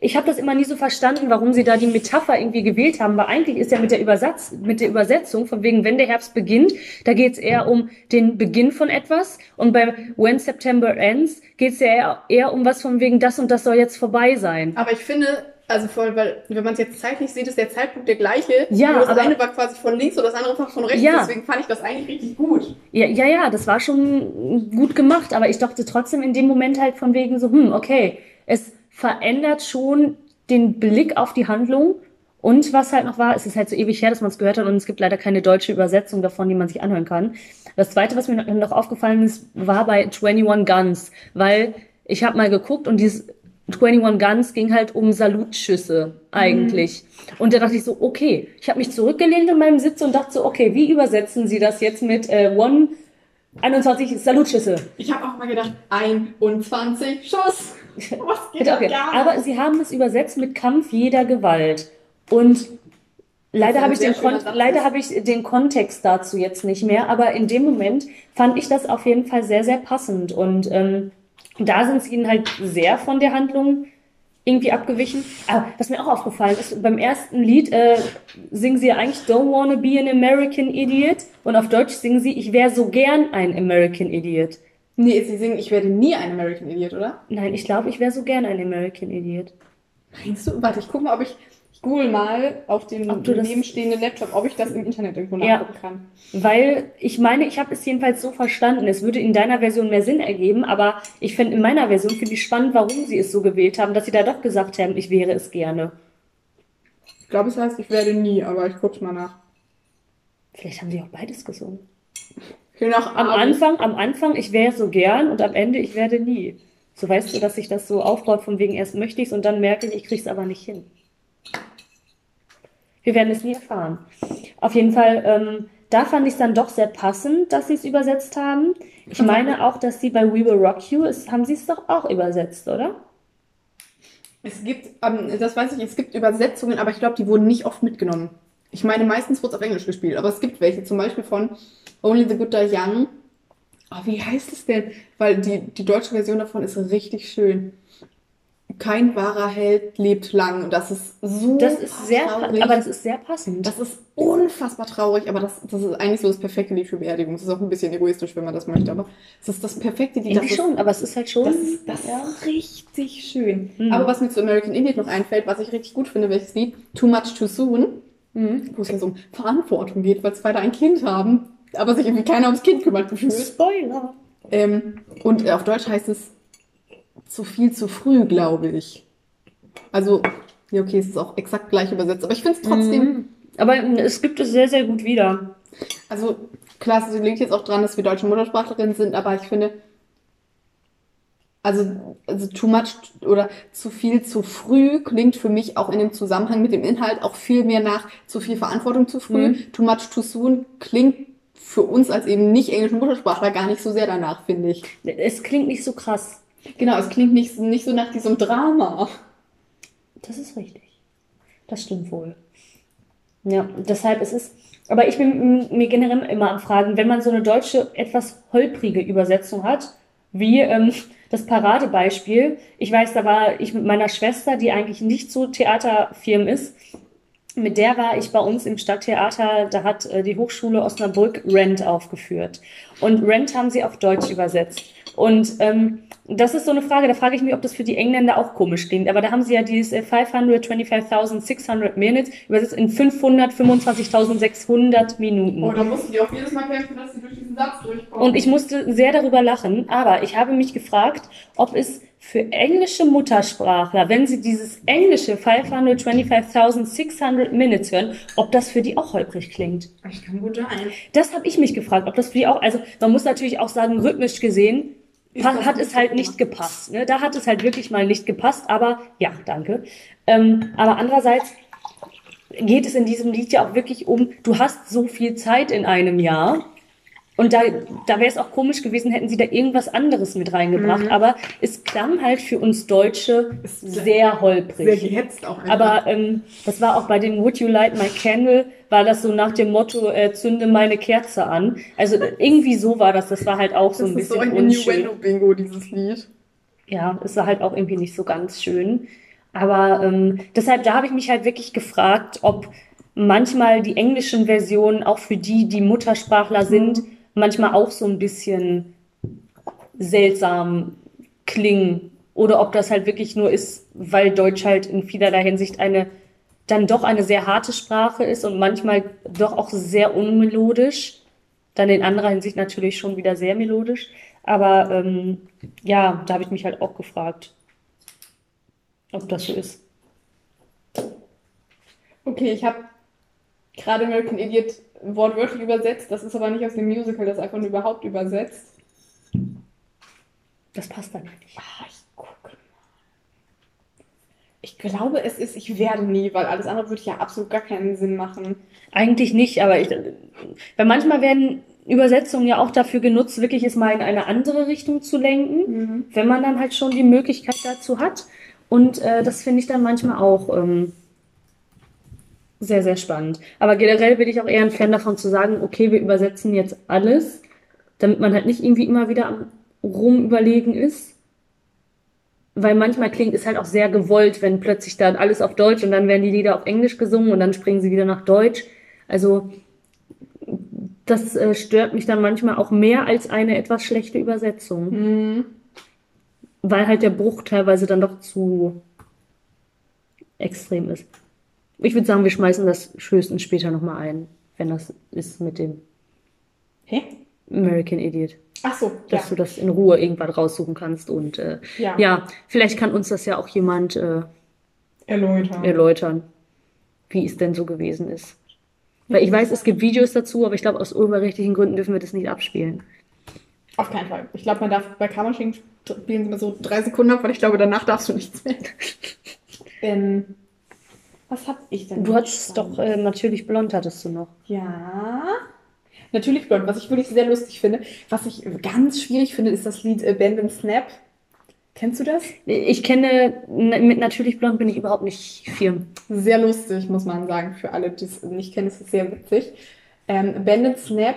ich habe das immer nie so verstanden, warum sie da die Metapher irgendwie gewählt haben, weil eigentlich ist ja mit der Übersatz, mit der Übersetzung von wegen, wenn der Herbst beginnt, da geht es eher um den Beginn von etwas und bei When September Ends geht es ja eher, eher um was von wegen, das und das soll jetzt vorbei sein. Aber ich finde, also voll, weil, wenn man es jetzt zeitlich sieht, ist der Zeitpunkt der gleiche. Ja, Nur das aber- eine war quasi von links und das andere war von rechts. Ja. Deswegen fand ich das eigentlich richtig gut. Ja, ja, ja, das war schon gut gemacht, aber ich dachte trotzdem in dem Moment halt von wegen so, hm, okay, es verändert schon den Blick auf die Handlung und was halt noch war, es ist halt so ewig her, dass man es gehört hat und es gibt leider keine deutsche Übersetzung davon, die man sich anhören kann. Das zweite, was mir noch- aufgefallen ist, war bei 21 Guns, weil ich habe mal geguckt und dieses 21 Guns ging halt um Salutschüsse eigentlich. Und da dachte ich so, okay, ich habe mich zurückgelehnt in meinem Sitz und dachte so, okay, wie übersetzen Sie das jetzt mit äh, One 21 Salutschüsse? Ich habe auch mal gedacht, 21 Schuss. *laughs* Was geht gar Aber sie haben es übersetzt mit Kampf jeder Gewalt. Und leider habe ich, den Kon leider habe ich den Kontext dazu jetzt nicht mehr, aber in dem Moment fand ich das auf jeden Fall sehr, sehr passend. Und ähm, da sind sie ihnen halt sehr von der Handlung irgendwie abgewichen. Aber was mir auch aufgefallen ist, beim ersten Lied äh, singen sie ja eigentlich Don't Wanna Be an American Idiot und auf Deutsch singen sie Ich wäre so gern ein American Idiot. Nee, sie singen, ich werde nie ein American Idiot, oder? Nein, ich glaube, ich wäre so gern ein American Idiot. Meinst du? Warte, ich gucke mal, ob ich. Ich google mal auf dem nebenstehenden Laptop, ob ich das im Internet irgendwo Ja. nachgucken kann. Weil ich meine, ich habe es jedenfalls so verstanden. Es würde in deiner Version mehr Sinn ergeben, aber ich finde in meiner Version finde ich spannend, warum sie es so gewählt haben, dass sie da doch gesagt haben, ich wäre es gerne. Ich glaube, es heißt, ich werde nie, aber ich guck's mal nach. Vielleicht haben sie auch beides gesungen. Noch Am Anfang, am Anfang, ich wäre so gern und am Ende, ich werde nie. So weißt du, dass sich das so aufbaut, von wegen erst möchte ich es und dann merke ich, ich krieg's aber nicht hin. Wir werden es nie erfahren. Auf jeden Fall, ähm, da fand ich es dann doch sehr passend, dass sie es übersetzt haben. Ich meine auch, dass sie bei We Will Rock You, ist, haben sie es doch auch übersetzt, oder? Es gibt, ähm, das weiß ich, es gibt Übersetzungen, aber ich glaube, die wurden nicht oft mitgenommen. Ich meine, meistens wird es auf Englisch gespielt, aber es gibt welche, zum Beispiel von Only the Good Die Young. Oh, wie heißt es denn? Weil die, die deutsche Version davon ist richtig schön. Kein wahrer Held lebt lang. Und das ist so Das ist sehr, traurig. aber das ist sehr passend. Das ist unfassbar traurig, aber das, das ist eigentlich so das perfekte Lied für Beerdigung. Das ist auch ein bisschen egoistisch, wenn man das möchte, aber es ist das perfekte Lied. Ist, schon, aber es ist halt schon. das ist, das ja. ist richtig schön. Mhm. Aber was mir zu American Idiot noch einfällt, was ich richtig gut finde, welches Lied, Too Much Too Soon, Mhm. wo es ja so um Verantwortung geht, weil zwei da ein Kind haben, aber sich irgendwie keiner ums Kind kümmert gefühlt. Spoiler. Ähm, und äh, auf Deutsch heißt es zu viel zu früh, glaube ich. Also, ja, okay, es ist auch exakt gleich übersetzt, aber ich finde es trotzdem. Mhm. Aber es gibt es sehr, sehr gut wieder. Also klar, es liegt jetzt auch dran, dass wir deutsche Muttersprachlerinnen sind, aber ich finde, also, also too much oder zu viel zu früh klingt für mich auch in dem Zusammenhang mit dem Inhalt auch viel mehr nach zu viel Verantwortung zu früh. Mhm. Too much too soon klingt für uns als eben nicht englischen Muttersprachler gar nicht so sehr danach, finde ich. Es klingt nicht so krass. Genau, es klingt nicht, nicht so nach diesem Drama. Das ist richtig. Das stimmt wohl. Ja, deshalb ist es. Aber ich bin mir generell immer am Fragen, wenn man so eine deutsche, etwas holprige Übersetzung hat, wie ähm, das Paradebeispiel. Ich weiß, da war ich mit meiner Schwester, die eigentlich nicht so theaterfirm ist. Mit der war ich bei uns im Stadttheater, da hat äh, die Hochschule Osnabrück Rent aufgeführt. Und Rent haben sie auf Deutsch übersetzt. Und ähm, das ist so eine Frage, da frage ich mich, ob das für die Engländer auch komisch klingt. Aber da haben sie ja dieses äh, 525.600 Minutes übersetzt in 525.600 Minuten. Oh, da mussten die auch jedes Mal kämpfen, dass sie Satz durchkommen. Und ich musste sehr darüber lachen, aber ich habe mich gefragt, ob es für englische Muttersprachler, wenn sie dieses englische 525.600 Minutes hören, ob das für die auch holprig klingt. ich kann gut sein. Das habe ich mich gefragt, ob das für die auch, also man muss natürlich auch sagen, rhythmisch gesehen, hat es halt nicht gepasst. Ne? Da hat es halt wirklich mal nicht gepasst, aber ja, danke. Ähm, aber andererseits geht es in diesem Lied ja auch wirklich um, du hast so viel Zeit in einem Jahr. Und da, da wäre es auch komisch gewesen, hätten sie da irgendwas anderes mit reingebracht. Mhm. Aber es klang halt für uns Deutsche sehr holprig. Sehr gehetzt auch einfach. Aber ähm, das war auch bei dem Would You Light My Candle, war das so nach dem Motto, äh, zünde meine Kerze an. Also äh, irgendwie so war das, das war halt auch so das ein ist so bisschen ein. Innuendo-Bingo, dieses Lied. Ja, es war halt auch irgendwie nicht so ganz schön. Aber ähm, deshalb, da habe ich mich halt wirklich gefragt, ob manchmal die englischen Versionen auch für die, die Muttersprachler sind, manchmal auch so ein bisschen seltsam klingen. Oder ob das halt wirklich nur ist, weil Deutsch halt in vielerlei Hinsicht eine dann doch eine sehr harte Sprache ist und manchmal doch auch sehr unmelodisch. Dann in anderer Hinsicht natürlich schon wieder sehr melodisch. Aber ähm, ja, da habe ich mich halt auch gefragt, ob das so ist. Okay, ich habe gerade American Idiot wortwörtlich übersetzt. Das ist aber nicht aus dem Musical, das ist einfach nur überhaupt übersetzt. Das passt dann nicht. Ah, ich gucke mal. Ich glaube, es ist Ich werde nie, weil alles andere würde ja absolut gar keinen Sinn machen. Eigentlich nicht, aber ich, weil manchmal werden Übersetzungen ja auch dafür genutzt, wirklich es mal in eine andere Richtung zu lenken, wenn man dann halt schon die Möglichkeit dazu hat. Und äh, das finde ich dann manchmal auch ähm, sehr, sehr spannend. Aber generell bin ich auch eher ein Fan davon zu sagen, okay, wir übersetzen jetzt alles, damit man halt nicht irgendwie immer wieder am Rumüberlegen ist. Weil manchmal klingt es halt auch sehr gewollt, wenn plötzlich dann alles auf Deutsch und dann werden die Lieder auf Englisch gesungen und dann springen sie wieder nach Deutsch. Also das äh, stört mich dann manchmal auch mehr als eine etwas schlechte Übersetzung, Mhm. weil halt der Bruch teilweise dann doch zu extrem ist. Ich würde sagen, wir schmeißen das höchstens später nochmal ein, wenn das ist mit dem Hä? American Idiot, Ach so, dass ja. du das in Ruhe irgendwann raussuchen kannst und äh, Ja. ja, vielleicht kann uns das ja auch jemand äh, Erläutern. erläutern, wie es denn so gewesen ist. Weil ich weiß, es gibt Videos dazu, aber ich glaube, aus urheberrechtlichen Gründen dürfen wir das nicht abspielen. Auf keinen Fall. Ich glaube, man darf bei Kammerschinken spielen immer so drei Sekunden ab, weil ich glaube, danach darfst du nichts mehr. *laughs* ähm, was hab ich denn? Du hattest doch äh, natürlich blond hattest du noch. Ja. Natürlich blond. Was ich wirklich sehr lustig finde, was ich ganz schwierig finde, ist das Lied Abandon Snap. Kennst du das? Ich kenne, n- mit Natürlich Blond bin ich überhaupt nicht firm. Sehr lustig, muss man sagen. Für alle, die es nicht kennen, ist es sehr witzig. Ähm, Bandit Snap.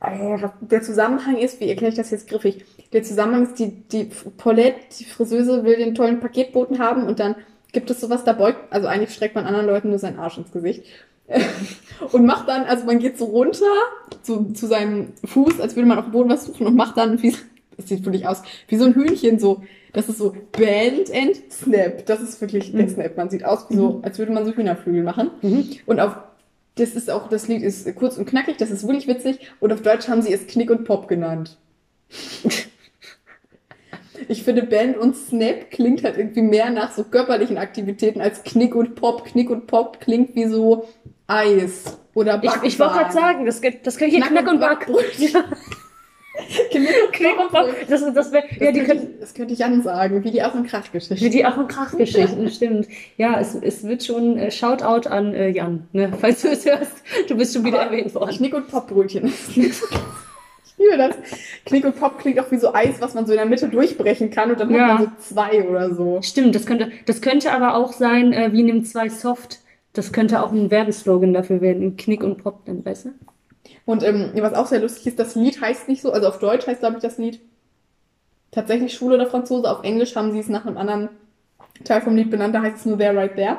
Äh, der Zusammenhang ist, wie erkläre ich das jetzt griffig? Der Zusammenhang ist, die, die Paulette, die Friseuse, will den tollen Paketboten haben und dann gibt es sowas, da beugt, also eigentlich streckt man anderen Leuten nur seinen Arsch ins Gesicht. *laughs* und macht dann, also man geht so runter zu, zu seinem Fuß, als würde man auf dem Boden was suchen und macht dann, wie, *laughs* das sieht wirklich aus, wie so ein Hühnchen so. Das ist so Band and Snap. Das ist wirklich der Mhm. Snap. Man sieht aus wie so, als würde man so Hühnerflügel machen. Mhm. Und auf das ist auch, das Lied ist kurz und knackig, das ist wirklich witzig. Und auf Deutsch haben sie es Knick und Pop genannt. *laughs* Ich finde, Band und Snap klingt halt irgendwie mehr nach so körperlichen Aktivitäten als Knick und Pop. Knick und Pop klingt wie so Eis oder Ich, ich wollte gerade sagen, das, das könnte hier Knack, und Back. Backbrötchen. Knick und und Back. *laughs* Das, das wäre, Das, ja, die könnte können, ich, das könnte ich ansagen, wie die Ach- und Wie Krachgeschichte. die Ach- und Krach-Geschichten, *laughs* stimmt. Ja, es, es wird schon äh, Shoutout an äh, Jan, ne? *laughs* falls du es hörst. Du bist schon wieder Aber erwähnt worden. Knick und Popbrötchen. Liebe das. Knick und Pop klingt auch wie so Eis, was man so in der Mitte durchbrechen kann und dann Ja. hat man so zwei oder so. Stimmt, das könnte, das könnte aber auch sein, äh, wie nimm zwei Soft. Das könnte auch ein Werbeslogan dafür werden. Knick und Pop, dann besser. Und ähm, was auch sehr lustig ist, das Lied heißt nicht so, also auf Deutsch heißt, glaube ich, das Lied tatsächlich Schwule oder Franzose. Auf Englisch haben sie es nach einem anderen Teil vom Lied benannt, da heißt es nur There Right There.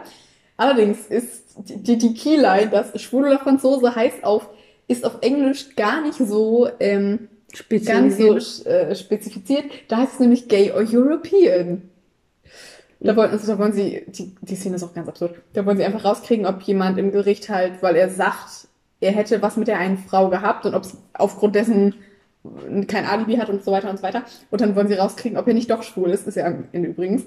Allerdings ist die, die Keyline, das Schwule oder Franzose heißt auf, ist auf Englisch gar nicht so, ähm, nicht so äh, spezifiziert. Da heißt es nämlich Gay or European. Da wollen, also da wollen sie, die, die Szene ist auch ganz absurd, da wollen sie einfach rauskriegen, ob jemand im Gericht halt, weil er sagt, er hätte was mit der einen Frau gehabt und ob es aufgrund dessen kein Alibi hat und so weiter und so weiter. Und dann wollen sie rauskriegen, ob er nicht doch schwul ist, ist Ende übrigens.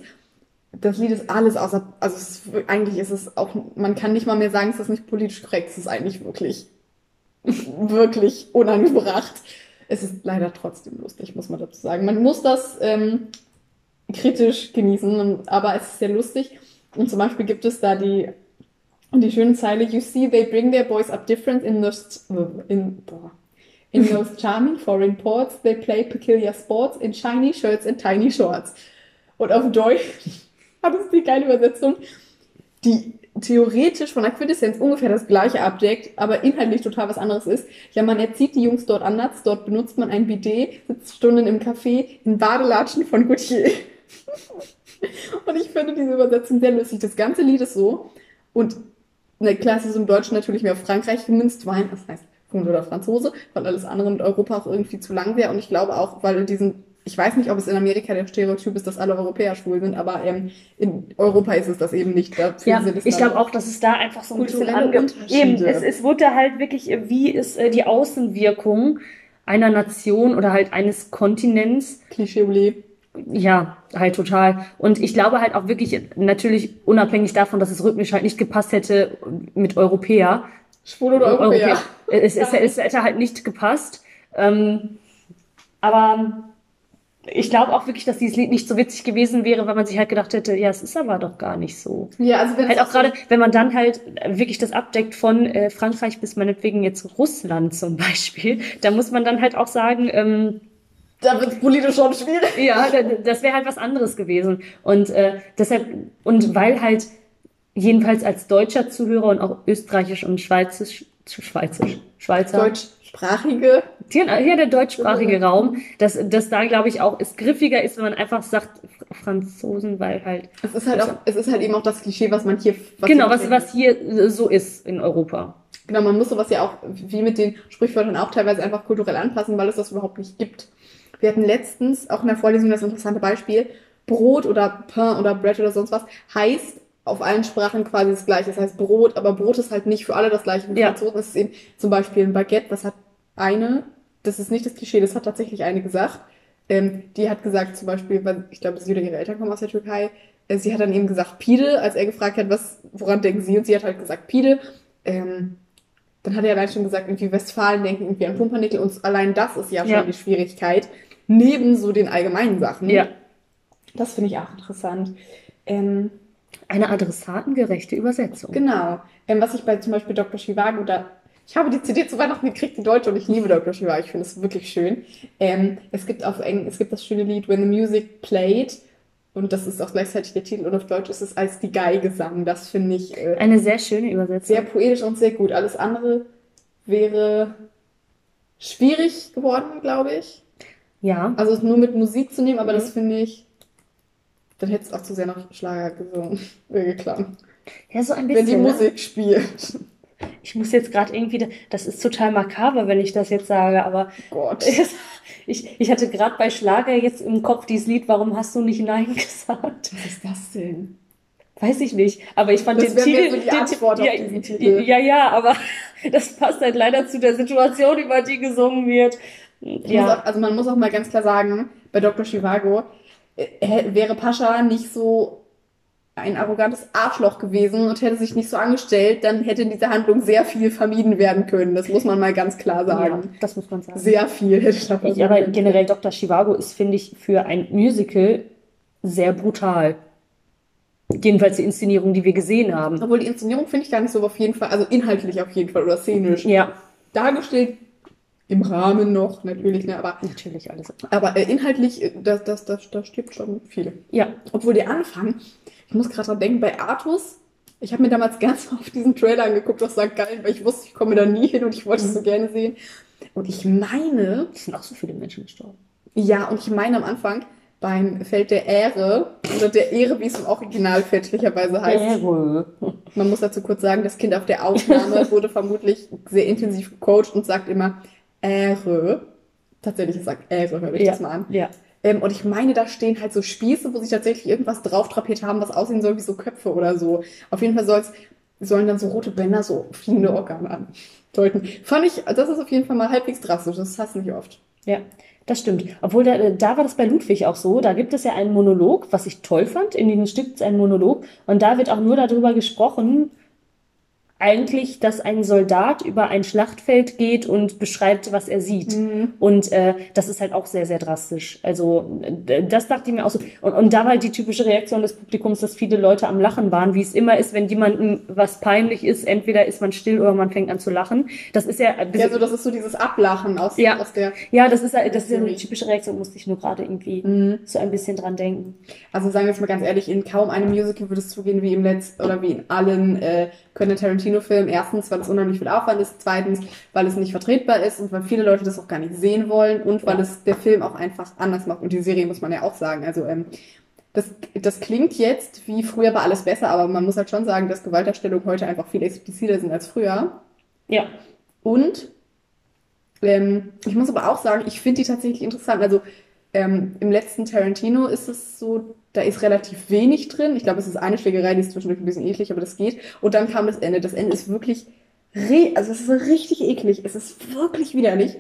Das Lied ist alles außer, also ist, eigentlich ist es auch, man kann nicht mal mehr sagen, es ist nicht politisch korrekt, es ist eigentlich wirklich, wirklich unangebracht. Es ist leider trotzdem lustig, muss man dazu sagen. Man muss das ähm, kritisch genießen, aber es ist sehr lustig. Und zum Beispiel gibt es da die, die schöne Zeile, You see, they bring their boys up different in those, in, boah, in those *laughs* charming foreign ports. They play peculiar sports in shiny shirts and tiny shorts. Und auf Deutsch *laughs* hat es die geile Übersetzung, die theoretisch von der Quintessenz ungefähr das gleiche abdeckt, aber inhaltlich total was anderes ist. Ja, man erzieht die Jungs dort anders, dort benutzt man ein Bidet, sitzt Stunden im Café in Badelatschen von Gautier. *laughs* Und ich finde diese Übersetzung sehr lustig. Das ganze Lied ist so. Und ne, klar, es ist im Deutschen natürlich mehr auf Frankreich gemünzt, Wein, das heißt Hund oder Franzose, weil alles andere mit Europa auch irgendwie zu lang wäre. Und ich glaube auch, weil in diesen, ich weiß nicht, ob es in Amerika der Stereotyp ist, dass alle Europäer schwul sind, aber ähm, in Europa ist es das eben nicht. Dafür Ja, ich glaube auch, dass es da einfach so ein bisschen ange... Eben, es, es wurde halt wirklich, äh, wie ist äh, die Außenwirkung einer Nation oder halt eines Kontinents Klischee Ja, halt total. Und ich glaube halt auch wirklich, natürlich unabhängig davon, dass es rhythmisch halt nicht gepasst hätte mit Europäer. Schwul oder Europäer? Es, es, es hätte halt nicht gepasst. Ähm, aber ich glaube auch wirklich, dass dieses Lied nicht so witzig gewesen wäre, weil man sich halt gedacht hätte, ja, es ist aber doch gar nicht so. Ja, also wenn Halt auch gerade, wenn man dann halt wirklich das abdeckt von äh, Frankreich bis meinetwegen jetzt Russland zum Beispiel, *laughs* da muss man dann halt auch sagen, ähm, da wird es politisch schon schwierig. ja, da- das wäre halt was anderes gewesen. Und äh, deshalb, und weil halt jedenfalls als deutscher Zuhörer und auch österreichisch und schweizisch, schweizisch, Schweizer, Deutschsprachige. hier, hier der deutschsprachige Raum, dass das da glaube ich auch es griffiger ist, wenn man einfach sagt Franzosen, weil halt Es ist halt auch, es ist halt eben auch das Klischee, was man hier, was genau was was hier äh, so ist in Europa. Genau, man muss sowas ja auch, wie mit den Sprichwörtern auch teilweise einfach kulturell anpassen, weil es das überhaupt nicht gibt. Wir hatten letztens auch in der Vorlesung das interessante Beispiel, Brot oder Pain oder Bread oder sonst was heißt auf allen Sprachen quasi das gleiche. Das heißt Brot, aber Brot ist halt nicht für alle das gleiche. Für Ja. Franzosen ist es eben zum Beispiel ein Baguette, das hat eine, das ist nicht das Klischee, das hat tatsächlich eine gesagt. Ähm, die hat gesagt zum Beispiel, weil ich glaube, sie oder ihre Eltern kommen aus der Türkei, äh, sie hat dann eben gesagt Pide, als er gefragt hat, was, woran denken sie? Und sie hat halt gesagt Pide. Ähm, dann hat er allein schon gesagt, irgendwie Westfalen denken irgendwie an Pumpernickel und allein das ist ja schon Ja. die Schwierigkeit, neben so den allgemeinen Sachen. Ja. Das finde ich auch interessant. Ähm, Eine adressatengerechte Übersetzung. genau. Ähm, was ich bei zum Beispiel Dr. Chivago da Ich habe die CD zu Weihnachten gekriegt, die deutsche, und ich liebe Dr. Shiva. Ich finde es wirklich schön. Ähm, es gibt auf Eng es gibt das schöne Lied When the Music Played. Und das ist auch gleichzeitig der Titel. Und auf Deutsch ist es als die Geige sang. Das finde ich äh, Eine sehr schöne Übersetzung. sehr poetisch und sehr gut. Alles andere wäre schwierig geworden, glaube ich. ja. Also es nur mit Musik zu nehmen, aber Mhm. das finde ich, dann hätte es auch zu sehr nach Schlager gesungen, *laughs* äh, geklungen. Ja, so ein Wenn die bisschen. ne? Musik spielt. Ich muss jetzt gerade irgendwie, das ist total makaber, wenn ich das jetzt sage, aber Gott. *laughs* ich, ich hatte gerade bei Schlager jetzt im Kopf dieses Lied, warum hast du nicht Nein *laughs* gesagt? Was ist das denn? Weiß ich nicht, aber ich fand Das den Titel, so die den, Antwort auf ja, diesen Titel. ja, ja, aber *laughs* das passt halt leider zu der Situation, über die gesungen wird. Ja, auch, also man muss auch mal ganz klar sagen, bei Dr. Chivago äh, wäre Pascha nicht so ein arrogantes Arschloch gewesen und hätte sich nicht so angestellt, dann hätte in dieser Handlung sehr viel vermieden werden können. Das muss man mal ganz klar ja, sagen. das muss man sagen. Sehr viel hätte da Ich, aber generell Dr. Chivago ist, finde ich, für ein Musical sehr brutal. Jedenfalls die Inszenierung, die wir gesehen haben. Obwohl die Inszenierung finde ich gar nicht so auf jeden Fall, also inhaltlich auf jeden Fall oder szenisch. Ja, Dargestellt im Rahmen noch, natürlich, ne? aber, natürlich alles. aber äh, inhaltlich, äh, das, das, das, da stirbt schon viel. Ja, Obwohl der Anfang, ich muss gerade dran denken, bei Artus, ich habe mir damals ganz *laughs* oft diesen Trailer angeguckt, was war geil, weil ich wusste, ich komme da nie hin und ich wollte es so gerne sehen. Und ich meine, es sind auch so viele Menschen gestorben. ja, und ich meine am Anfang, beim Feld der Ehre, oder der Ehre, wie es im Original fälschlicherweise heißt. Ehre. Man muss dazu kurz sagen, das Kind auf der Aufnahme *laughs* wurde vermutlich sehr intensiv gecoacht und sagt immer Ehre. Tatsächlich, sagt Ehre, hör dich Ja, das mal an. ja. Ähm, und ich meine, da stehen halt so Spieße, wo sich tatsächlich irgendwas drauf drapiert haben, was aussehen soll wie so Köpfe oder so. Auf jeden Fall soll's, sollen dann so rote Bänder so *laughs* fliegende Organe andeuten. Fand ich, das ist auf jeden Fall mal halbwegs drastisch. Das hast du nicht oft. Ja, das stimmt. Obwohl, da, da war das bei Ludwig auch so. Da gibt es ja einen Monolog, was ich toll fand. In diesem Stück ist ein Monolog. Und da wird auch nur darüber gesprochen, eigentlich, dass ein Soldat über ein Schlachtfeld geht und beschreibt, was er sieht. Und äh, das ist halt auch sehr, sehr drastisch. Also äh, das dachte ich mir auch so. Und, und da war halt die typische Reaktion des Publikums, dass viele Leute am Lachen waren, wie es immer ist, wenn jemandem was peinlich ist. Entweder ist man still oder man fängt an zu lachen. Das ist ja... Ja, so, das ist so dieses Ablachen aus, Ja. aus der. Ja, das ist, ja- das ist ja eine typische Reaktion, musste ich nur gerade irgendwie Mhm. so ein bisschen dran denken. Also sagen wir jetzt mal ganz ehrlich, in kaum einem Musical würde es zugehen wie im letzten oder wie in allen äh, Quentin Tarantino-Filmen. Erstens, weil es unheimlich viel Aufwand ist. Zweitens, weil es nicht vertretbar ist und weil viele Leute das auch gar nicht sehen wollen und weil es der Film auch einfach anders macht. Und die Serie muss man ja auch sagen. Also ähm, das, das klingt jetzt wie früher war alles besser, aber man muss halt schon sagen, dass Gewaltdarstellungen heute einfach viel expliziter sind als früher. Ja, Und ähm, ich muss aber auch sagen, ich finde die tatsächlich interessant. Also ähm, im letzten Tarantino ist es so, da ist relativ wenig drin. Ich glaube, es ist eine Schlägerei, die ist zwischendurch ein bisschen eklig, aber das geht. Und dann kam das Ende. Das Ende ist wirklich, re also es ist richtig eklig. Es ist wirklich widerlich.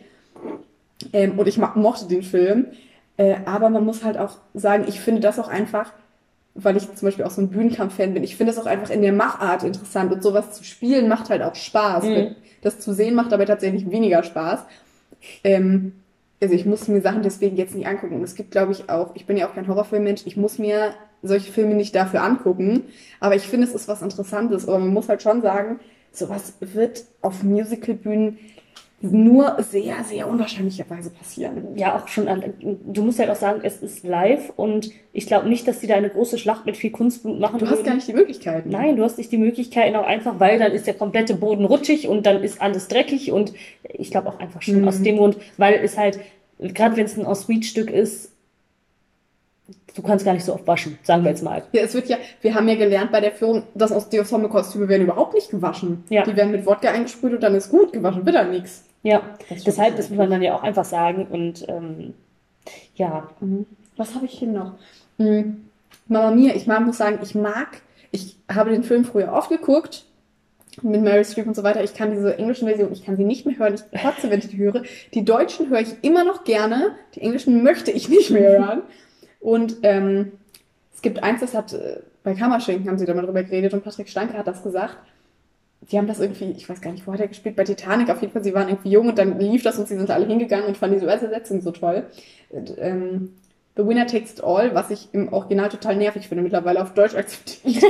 Ähm, und ich mochte den Film. Äh, aber man muss halt auch sagen, ich finde das auch einfach, weil ich zum Beispiel auch so ein Bühnenkampf-Fan bin, ich finde das auch einfach in der Machart interessant. Und sowas zu spielen macht halt auch Spaß. Mhm. Das zu sehen macht aber tatsächlich weniger Spaß. Ähm, also ich muss mir Sachen deswegen jetzt nicht angucken. Und es gibt, glaube ich, auch, ich bin ja auch kein Horrorfilmmensch, ich muss mir solche Filme nicht dafür angucken. Aber ich finde, es ist was Interessantes. Aber man muss halt schon sagen, sowas wird auf Musicalbühnen nur sehr, sehr unwahrscheinlicherweise passieren. ja, auch schon. An, du musst halt auch sagen, es ist live und ich glaube nicht, dass die da eine große Schlacht mit viel Kunstblut machen Du hast würden. gar nicht die Möglichkeiten. Nein, du hast nicht die Möglichkeiten auch einfach, weil dann ist der komplette Boden rutschig und dann ist alles dreckig und ich glaube auch einfach schon Mhm. aus dem Grund, weil es halt, gerade wenn es ein Ensuite-Stück ist, du kannst gar nicht so oft waschen, sagen wir jetzt mal. Ja, es wird ja, wir haben ja gelernt bei der Führung, dass aus die Ensemble-Kostüme werden überhaupt nicht gewaschen. Ja. Die werden mit Wodka eingesprüht und dann ist gut, gewaschen wird dann nichts. Ja, Das deshalb, das muss man dann ja auch einfach sagen und ähm, ja, Was habe ich hier noch? Hm, Mama Mia, ich mag, muss sagen, ich mag, ich habe den Film früher oft geguckt, mit Mary Streep und so weiter. Ich kann diese englischen Version, ich kann sie nicht mehr hören. Ich kotze, wenn ich die höre. Die deutschen höre ich immer noch gerne. Die englischen möchte ich nicht mehr hören. *laughs* Und ähm, es gibt eins, das hat, äh, bei Kammerschinken haben sie da mal drüber geredet und Patrick Stanke hat das gesagt. Die haben das irgendwie, ich weiß gar nicht, wo hat er gespielt, bei Titanic auf jeden Fall, sie waren irgendwie jung und dann lief das und sie sind alle hingegangen und fanden diese Übersetzung so toll. Und, ähm, The Winner Takes It All, was ich im Original total nervig finde, mittlerweile auf Deutsch akzeptiert.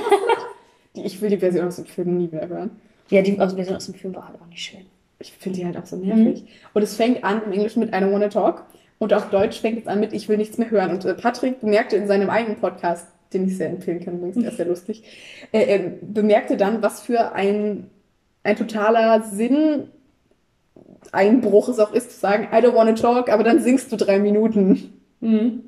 *laughs* die, ich will die Version aus dem Film nie mehr hören. ja, die also Version aus dem Film war halt auch nicht schön. Ich finde die halt auch so nervig. Mhm. Und es fängt an im Englischen mit I don't wanna talk. Und auf Deutsch fängt es an mit Ich will nichts mehr hören. Und äh, Patrick bemerkte in seinem eigenen Podcast, den ich sehr empfehlen kann, übrigens, der ist sehr lustig, äh, bemerkte dann, was für ein, ein totaler Sinn Einbruch es auch ist, zu sagen, I don't wanna talk, aber dann singst du drei Minuten. Mhm.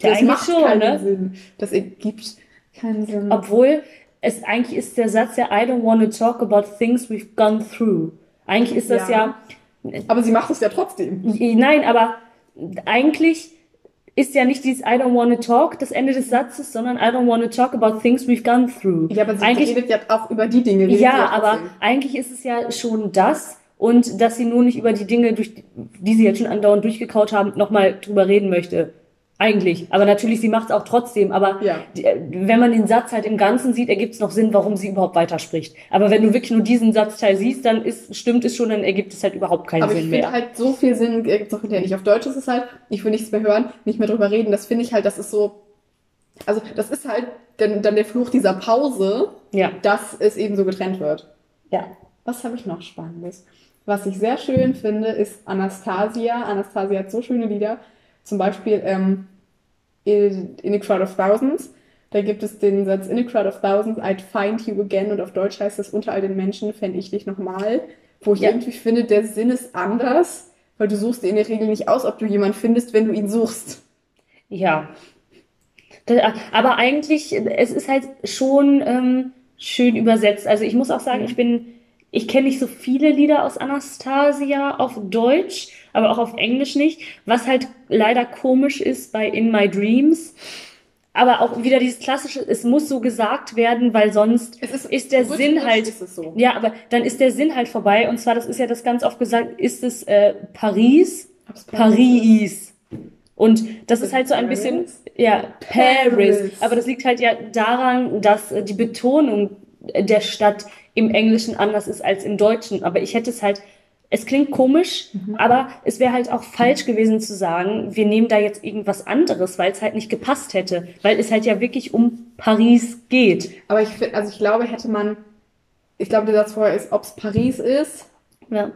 Das ja, macht schon, keinen ne? Sinn. Das ergibt keinen Sinn. Obwohl, es eigentlich ist der Satz ja, I don't wanna talk about things we've gone through. Eigentlich ist das ja, ja aber sie macht es ja trotzdem. Nein, aber eigentlich ist ja nicht dieses I don't wanna talk das Ende des Satzes, sondern I don't wanna talk about things we've gone through. Ja, aber sie eigentlich, redet ja auch über die Dinge. Ja, aber eigentlich ist es ja schon das und dass sie nur nicht über die Dinge, durch die sie jetzt schon andauernd durchgekaut haben, nochmal drüber reden möchte. Eigentlich. Aber natürlich, sie macht es auch trotzdem. Aber ja. äh, wenn man den Satz halt im Ganzen sieht, ergibt es noch Sinn, warum sie überhaupt weiterspricht. Aber wenn du wirklich nur diesen Satzteil siehst, dann ist, stimmt es schon, dann ergibt es halt überhaupt keinen aber Sinn mehr. Aber ich finde halt so viel Sinn ergibt es auch hinterher nicht. Auf Deutsch ist es halt, ich will nichts mehr hören, nicht mehr drüber reden. Das finde ich halt, das ist so, also das ist halt dann, dann der Fluch dieser Pause, ja. dass es eben so getrennt wird. Ja. Was habe ich noch Spannendes? Was ich sehr schön finde, ist Anastasia. Anastasia hat so schöne Lieder. Zum Beispiel ähm, in, in a Crowd of Thousands. Da gibt es den Satz In a Crowd of Thousands, I'd find you again. Und auf Deutsch heißt das unter all den Menschen fände ich dich nochmal. Wo ich ja. irgendwie finde, der Sinn ist anders, weil du suchst dir in der Regel nicht aus, ob du jemanden findest, wenn du ihn suchst. Ja. Aber eigentlich, es ist halt schon ähm, schön übersetzt. Also ich muss auch sagen, ich bin ich kenne nicht so viele Lieder aus Anastasia auf Deutsch, aber auch auf Englisch nicht, was halt leider komisch ist bei In My Dreams. Aber auch wieder dieses klassische, es muss so gesagt werden, weil sonst ist, ist, der Sinn halt. So. Ja, aber dann ist der Sinn halt vorbei. Und zwar, das ist ja das ganz oft gesagt, ist es äh, Paris, Paris. Und das ist halt so ein bisschen, ja, Paris. Aber das liegt halt ja daran, dass äh, die Betonung der Stadt im Englischen anders ist als im Deutschen. Aber ich hätte es halt, es klingt komisch, mhm. aber es wäre halt auch falsch gewesen zu sagen, wir nehmen da jetzt irgendwas anderes, weil es halt nicht gepasst hätte. Weil es halt ja wirklich um Paris geht. Aber ich finde, also ich glaube, hätte man, ich glaube, der Satz vorher ist, ob es Paris ist. Ja.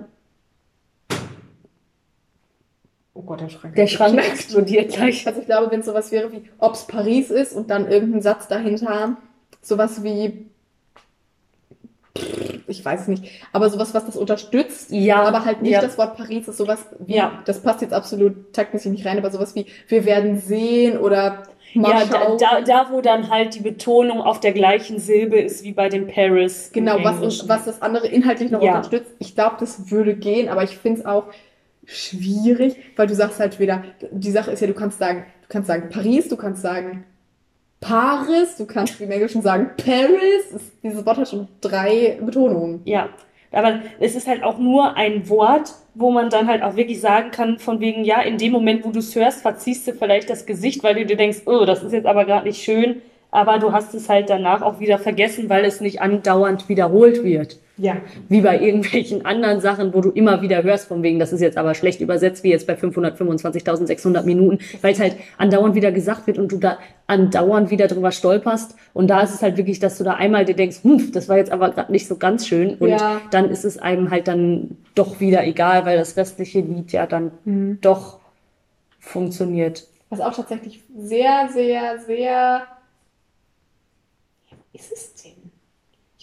Oh Gott, der Schrank. Der Schrank explodiert gleich. Also ich glaube, wenn es sowas wäre wie, ob es Paris ist und dann irgendein Satz dahinter, sowas wie, ich weiß nicht, aber sowas, was das unterstützt, ja, aber halt nicht ja. das Wort Paris ist sowas wie, ja. das passt jetzt absolut taktmäßig nicht rein, aber sowas wie, wir werden sehen oder mal ja, da, da, da, wo dann halt die Betonung auf der gleichen Silbe ist wie bei dem Paris. Genau, was, was das andere inhaltlich noch ja. unterstützt. Ich glaube, das würde gehen, aber ich finde es auch schwierig, weil du sagst halt wieder, die Sache ist ja, du kannst sagen, du kannst sagen Paris, du kannst sagen Paris, du kannst im Englischen sagen Paris. Dieses Wort hat schon drei Betonungen. Ja, aber es ist halt auch nur ein Wort, wo man dann halt auch wirklich sagen kann, von wegen, ja, in dem Moment, wo du es hörst, verziehst du vielleicht das Gesicht, weil du dir denkst, oh, das ist jetzt aber gerade nicht schön aber du hast es halt danach auch wieder vergessen, weil es nicht andauernd wiederholt wird. Ja. Wie bei irgendwelchen anderen Sachen, wo du immer wieder hörst, von wegen, das ist jetzt aber schlecht übersetzt, wie jetzt bei 525.600 Minuten, weil es halt andauernd wieder gesagt wird und du da andauernd wieder drüber stolperst. Und da ist es halt wirklich, dass du da einmal dir denkst, hm, das war jetzt aber gerade nicht so ganz schön. Und ja. dann ist es einem halt dann doch wieder egal, weil das restliche Lied ja dann mhm. doch funktioniert. Was auch tatsächlich sehr, sehr, sehr ist es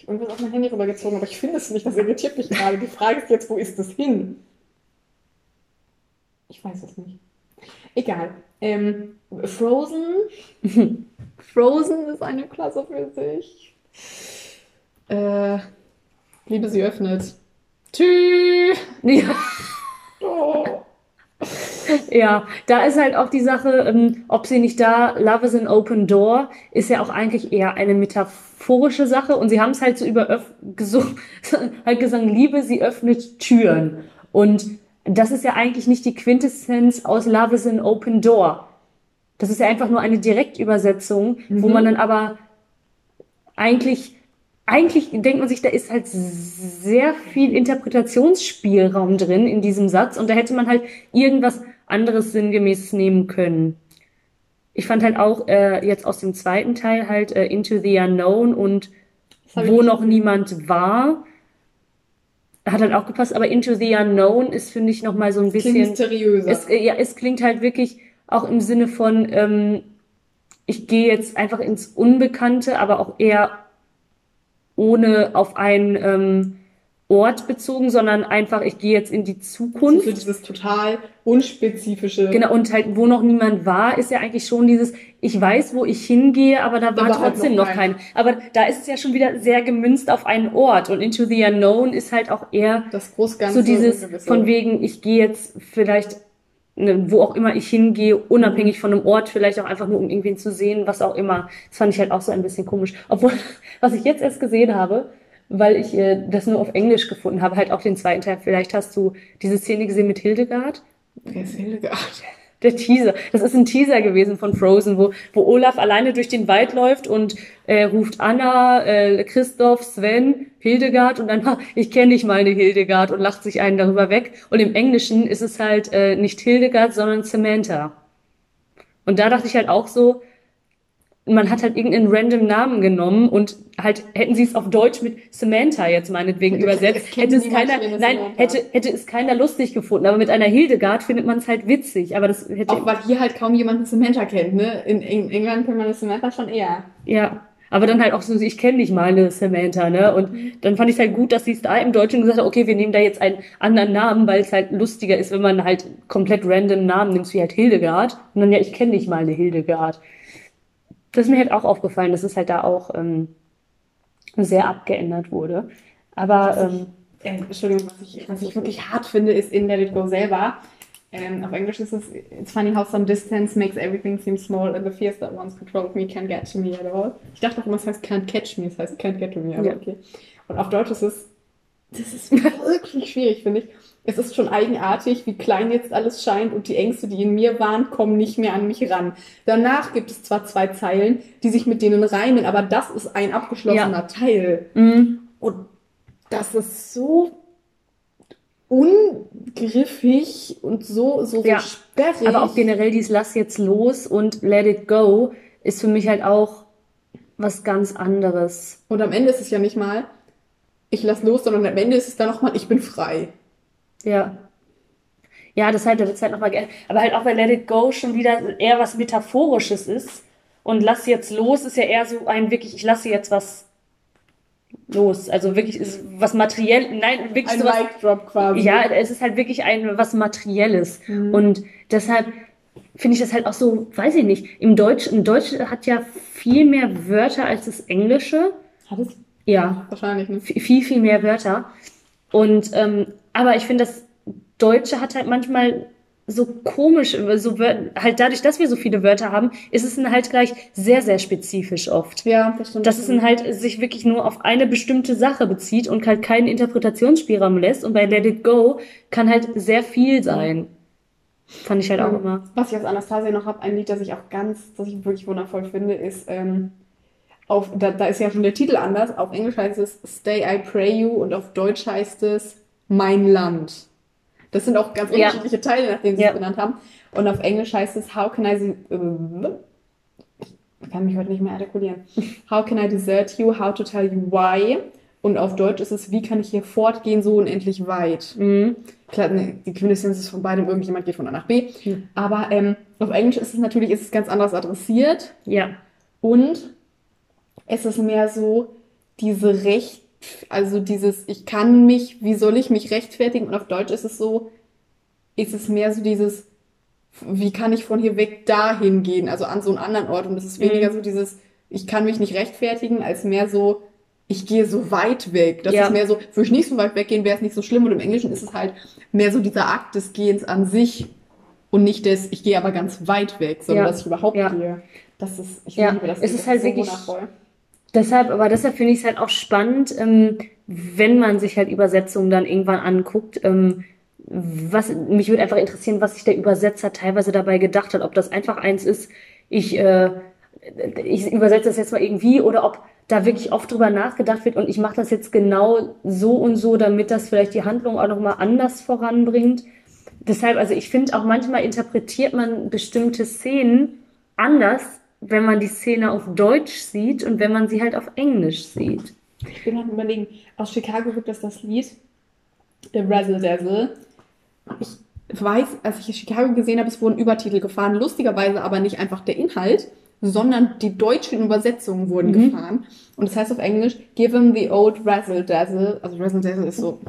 irgendwas auf mein Handy rübergezogen, aber ich finde es nicht. Das irritiert mich gerade. Die Frage ist jetzt, wo ist es hin? Ich weiß es nicht. Egal. Ähm, Frozen. *laughs* Frozen ist eine Klasse für sich. Äh, Liebe, sie öffnet. Tschüss. *laughs* Ja. Oh. Ja, da ist halt auch die Sache, ähm, ob sie nicht da, Love is an open door, ist ja auch eigentlich eher eine metaphorische Sache und sie haben es halt so über gesucht, *laughs* halt gesagt, Liebe, sie öffnet Türen. Und das ist ja eigentlich nicht die Quintessenz aus Love is an open door. Das ist ja einfach nur eine Direktübersetzung, mhm. wo man dann aber eigentlich eigentlich denkt man sich, da ist halt sehr viel Interpretationsspielraum drin in diesem Satz und da hätte man halt irgendwas anderes sinngemäß nehmen können. Ich fand halt auch äh, jetzt aus dem zweiten Teil halt äh, Into the Unknown und wo noch niemand war. hat halt auch gepasst, aber Into the Unknown ist, finde ich, nochmal so ein bisschen. Klingt mysteriöser. Es, ja, es klingt halt wirklich auch im Sinne von, ähm, ich gehe jetzt einfach ins Unbekannte, aber auch eher ohne auf einen ähm, Ort bezogen, sondern einfach, ich gehe jetzt in die Zukunft. So dieses total unspezifische. Genau, und halt, wo noch niemand war, ist ja eigentlich schon dieses, ich weiß, wo ich hingehe, aber da war war halt trotzdem noch noch kein. Aber da ist es ja schon wieder sehr gemünzt auf einen Ort. Und Into the Unknown ist halt auch eher das Großganze. so dieses von wegen, ich gehe jetzt vielleicht, ne, wo auch immer ich hingehe, unabhängig von einem Ort, vielleicht auch einfach nur, um irgendwen zu sehen, was auch immer. Das fand ich halt auch so ein bisschen komisch. Obwohl, *laughs* was ich jetzt erst gesehen habe, weil ich äh, das nur auf Englisch gefunden habe, halt auch den zweiten Teil. Vielleicht hast du diese Szene gesehen mit Hildegard. Wer ist Hildegard? Der Teaser. Das ist ein Teaser gewesen von Frozen, wo, wo Olaf alleine durch den Wald läuft und äh, ruft Anna, äh, Christoph, Sven, Hildegard und dann, ha, ich kenne nicht mal eine Hildegard und lacht sich einen darüber weg. Und im Englischen ist es halt äh, nicht Hildegard, sondern Samantha. Und da dachte ich halt auch so, man hat halt irgendeinen random Namen genommen und halt hätten sie es auf Deutsch mit Samantha jetzt meinetwegen Es übersetzt, hätte es keiner, eine nein, Samantha. hätte, hätte es keiner lustig gefunden. Aber mit einer Hildegard findet man es halt witzig. Aber das hätte, Auch weil hier halt kaum jemand eine Samantha kennt, ne? In Eng England kennt man eine Samantha schon eher. ja. Aber dann halt auch so, ich kenne nicht mal eine Samantha, ne? Und dann fand ich es halt gut, dass sie es da im Deutschen gesagt hat, okay, wir nehmen da jetzt einen anderen Namen, weil es halt lustiger ist, wenn man halt komplett random Namen nimmt, wie halt Hildegard. Und dann, ja, ich kenne nicht mal eine Hildegard. Das ist mir halt auch aufgefallen, dass es halt da auch ähm, sehr abgeändert wurde. Aber ähm, Äh, Entschuldigung, was ich, was ich wirklich hart finde, ist in Let It Go selber. Ähm, auf Englisch ist es, it's funny how some distance makes everything seem small and the fears that once controlled me can't get to me at all. Ich dachte auch immer, es heißt can't catch me, es heißt can't get to me, aber Ja. okay. Und auf Deutsch ist es, das ist *laughs* wirklich schwierig, finde ich. Es ist schon eigenartig, wie klein jetzt alles scheint und die Ängste, die in mir waren, kommen nicht mehr an mich ran. Danach gibt es zwar zwei Zeilen, die sich mit denen reimen, aber das ist ein abgeschlossener Ja. Teil. mh, Und das ist so ungriffig und so, so, so Ja. sperrig. aber auch generell dieses Lass jetzt los und Let it go ist für mich halt auch was ganz anderes. und am Ende ist es ja nicht mal, ich lass los, sondern am Ende ist es dann nochmal, ich bin frei. Ja. Ja, deshalb, da wird's halt nochmal geändert. Aber halt auch bei Let It Go schon wieder eher was Metaphorisches ist. Und lass jetzt los ist ja eher so ein wirklich, ich lasse jetzt was los. Also wirklich ist was materiell, nein, wirklich Ein sowas. Mic Drop quasi. Ja, es ist halt wirklich ein was Materielles. Und deshalb finde ich das halt auch so, weiß ich nicht, im Deutschen, im Deutschen hat ja viel mehr Wörter als das Englische. Hat es Ja, wahrscheinlich, ne? viel, viel mehr Wörter. Und, ähm, aber ich finde, das Deutsche hat halt manchmal so komisch, so halt dadurch, dass wir so viele Wörter haben, ist es dann halt gleich sehr, sehr spezifisch oft. Ja, das stimmt. Dass es dann halt sich wirklich nur auf eine bestimmte Sache bezieht und halt keinen Interpretationsspielraum lässt. Und bei Let It Go kann halt sehr viel sein. Fand ich halt auch immer. Was ich aus Anastasia noch habe, ein Lied, das ich auch ganz, das ich wirklich wundervoll finde, ist, ähm, auf, da, da ist ja schon der Titel anders. Auf Englisch heißt es Stay I Pray You und auf Deutsch heißt es Mein Land. Das sind auch ganz Ja. unterschiedliche Teile, nachdem sie Ja. es benannt haben. Und auf Englisch heißt es How can I... äh, Ich kann mich heute nicht mehr artikulieren. *laughs* How can I desert you? How to tell you why? Und auf Deutsch ist es, wie kann ich hier fortgehen, so unendlich weit? Mhm. Klar, ne, die Quintessenz ist von beidem, irgendjemand geht von A nach B. Hm. Aber ähm, auf Englisch ist es natürlich ist es ganz anders adressiert. Ja. Und es ist mehr so diese Recht, also dieses, ich kann mich, wie soll ich mich rechtfertigen? Und auf Deutsch ist es so, ist es mehr so dieses, wie kann ich von hier weg dahin gehen, also an so einen anderen Ort. Und es ist weniger Mhm. so dieses, ich kann mich nicht rechtfertigen, als mehr so, ich gehe so weit weg. Das Ja. ist mehr so, würde ich nicht so weit weggehen, wäre es nicht so schlimm. Und im Englischen ist es halt mehr so dieser Akt des Gehens an sich und nicht des, ich gehe aber ganz weit weg, sondern Ja. dass ich überhaupt Ja. gehe. Das ist, ich liebe das. Es ist halt so wirklich- wundervoll. Deshalb, aber deshalb finde ich es halt auch spannend, ähm, wenn man sich halt Übersetzungen dann irgendwann anguckt. Ähm, was, mich würde einfach interessieren, was sich der Übersetzer teilweise dabei gedacht hat. Ob das einfach eins ist, ich, äh, ich übersetze das jetzt mal irgendwie oder ob da wirklich oft drüber nachgedacht wird und ich mache das jetzt genau so und so, damit das vielleicht die Handlung auch nochmal anders voranbringt. Deshalb, also ich finde auch manchmal interpretiert man bestimmte Szenen anders, wenn man die Szene auf Deutsch sieht und wenn man sie halt auf Englisch sieht. Ich bin am überlegen, aus Chicago gibt es das Lied. der Razzle Dazzle. Ich weiß, als ich Chicago gesehen habe, es wurden Übertitel gefahren, lustigerweise aber nicht einfach der Inhalt, sondern die deutschen Übersetzungen wurden Mhm. gefahren. Und das heißt auf Englisch, give him the old Razzle Dazzle. Also Razzle Dazzle ist so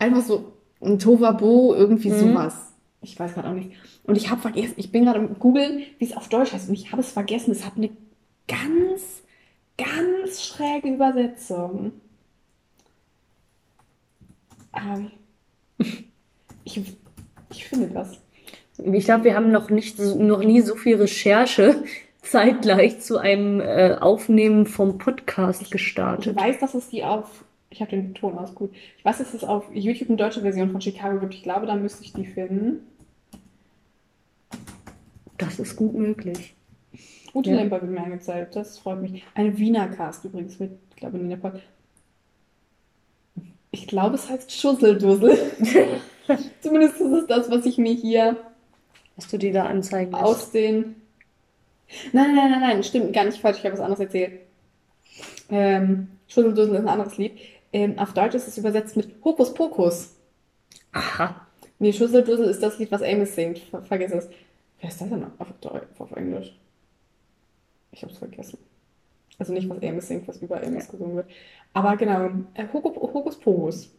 einfach so ein Tovabo, irgendwie Mhm. sowas. Ich weiß gerade auch nicht. Und ich habe vergessen, ich bin gerade am googeln, wie es auf Deutsch heißt. Und ich habe es vergessen. Es hat eine ganz, ganz schräge Übersetzung. Aber ich, ich finde das. Ich glaube, wir haben noch nicht, noch nie so viel Recherche *laughs* zeitgleich zu einem äh, Aufnehmen vom Podcast Ich gestartet. weiß, dass es die auf. Ich habe den Ton aus, gut. Ich weiß, dass es auf YouTube eine deutsche Version von Chicago gibt. Ich glaube, da müsste ich die finden. Das ist gut möglich. Ute Ja. Lemper wird mir angezeigt. Das freut mich. Eine Wiener Cast übrigens mit, ich glaube, Nina Pott. Ich glaube, es heißt Schusseldussel. *laughs* Zumindest ist es das, was ich mir hier Hast du die da anzeigen lässt? aus den. Nein, nein, nein, nein, stimmt gar nicht falsch. Ich habe was anderes erzählt. Ähm, Schusseldussel ist ein anderes Lied. Ähm, auf Deutsch ist es übersetzt mit Hokus Pokus. Aha. Nee, Schusseldussel ist das Lied, was Amos singt. Ver vergiss es. Wer ist das denn auf, auf Englisch? Ich hab's vergessen. Also nicht, was Amos singt, was über Amos gesungen wird. Aber genau, äh, Hokus, Hokus Pokus.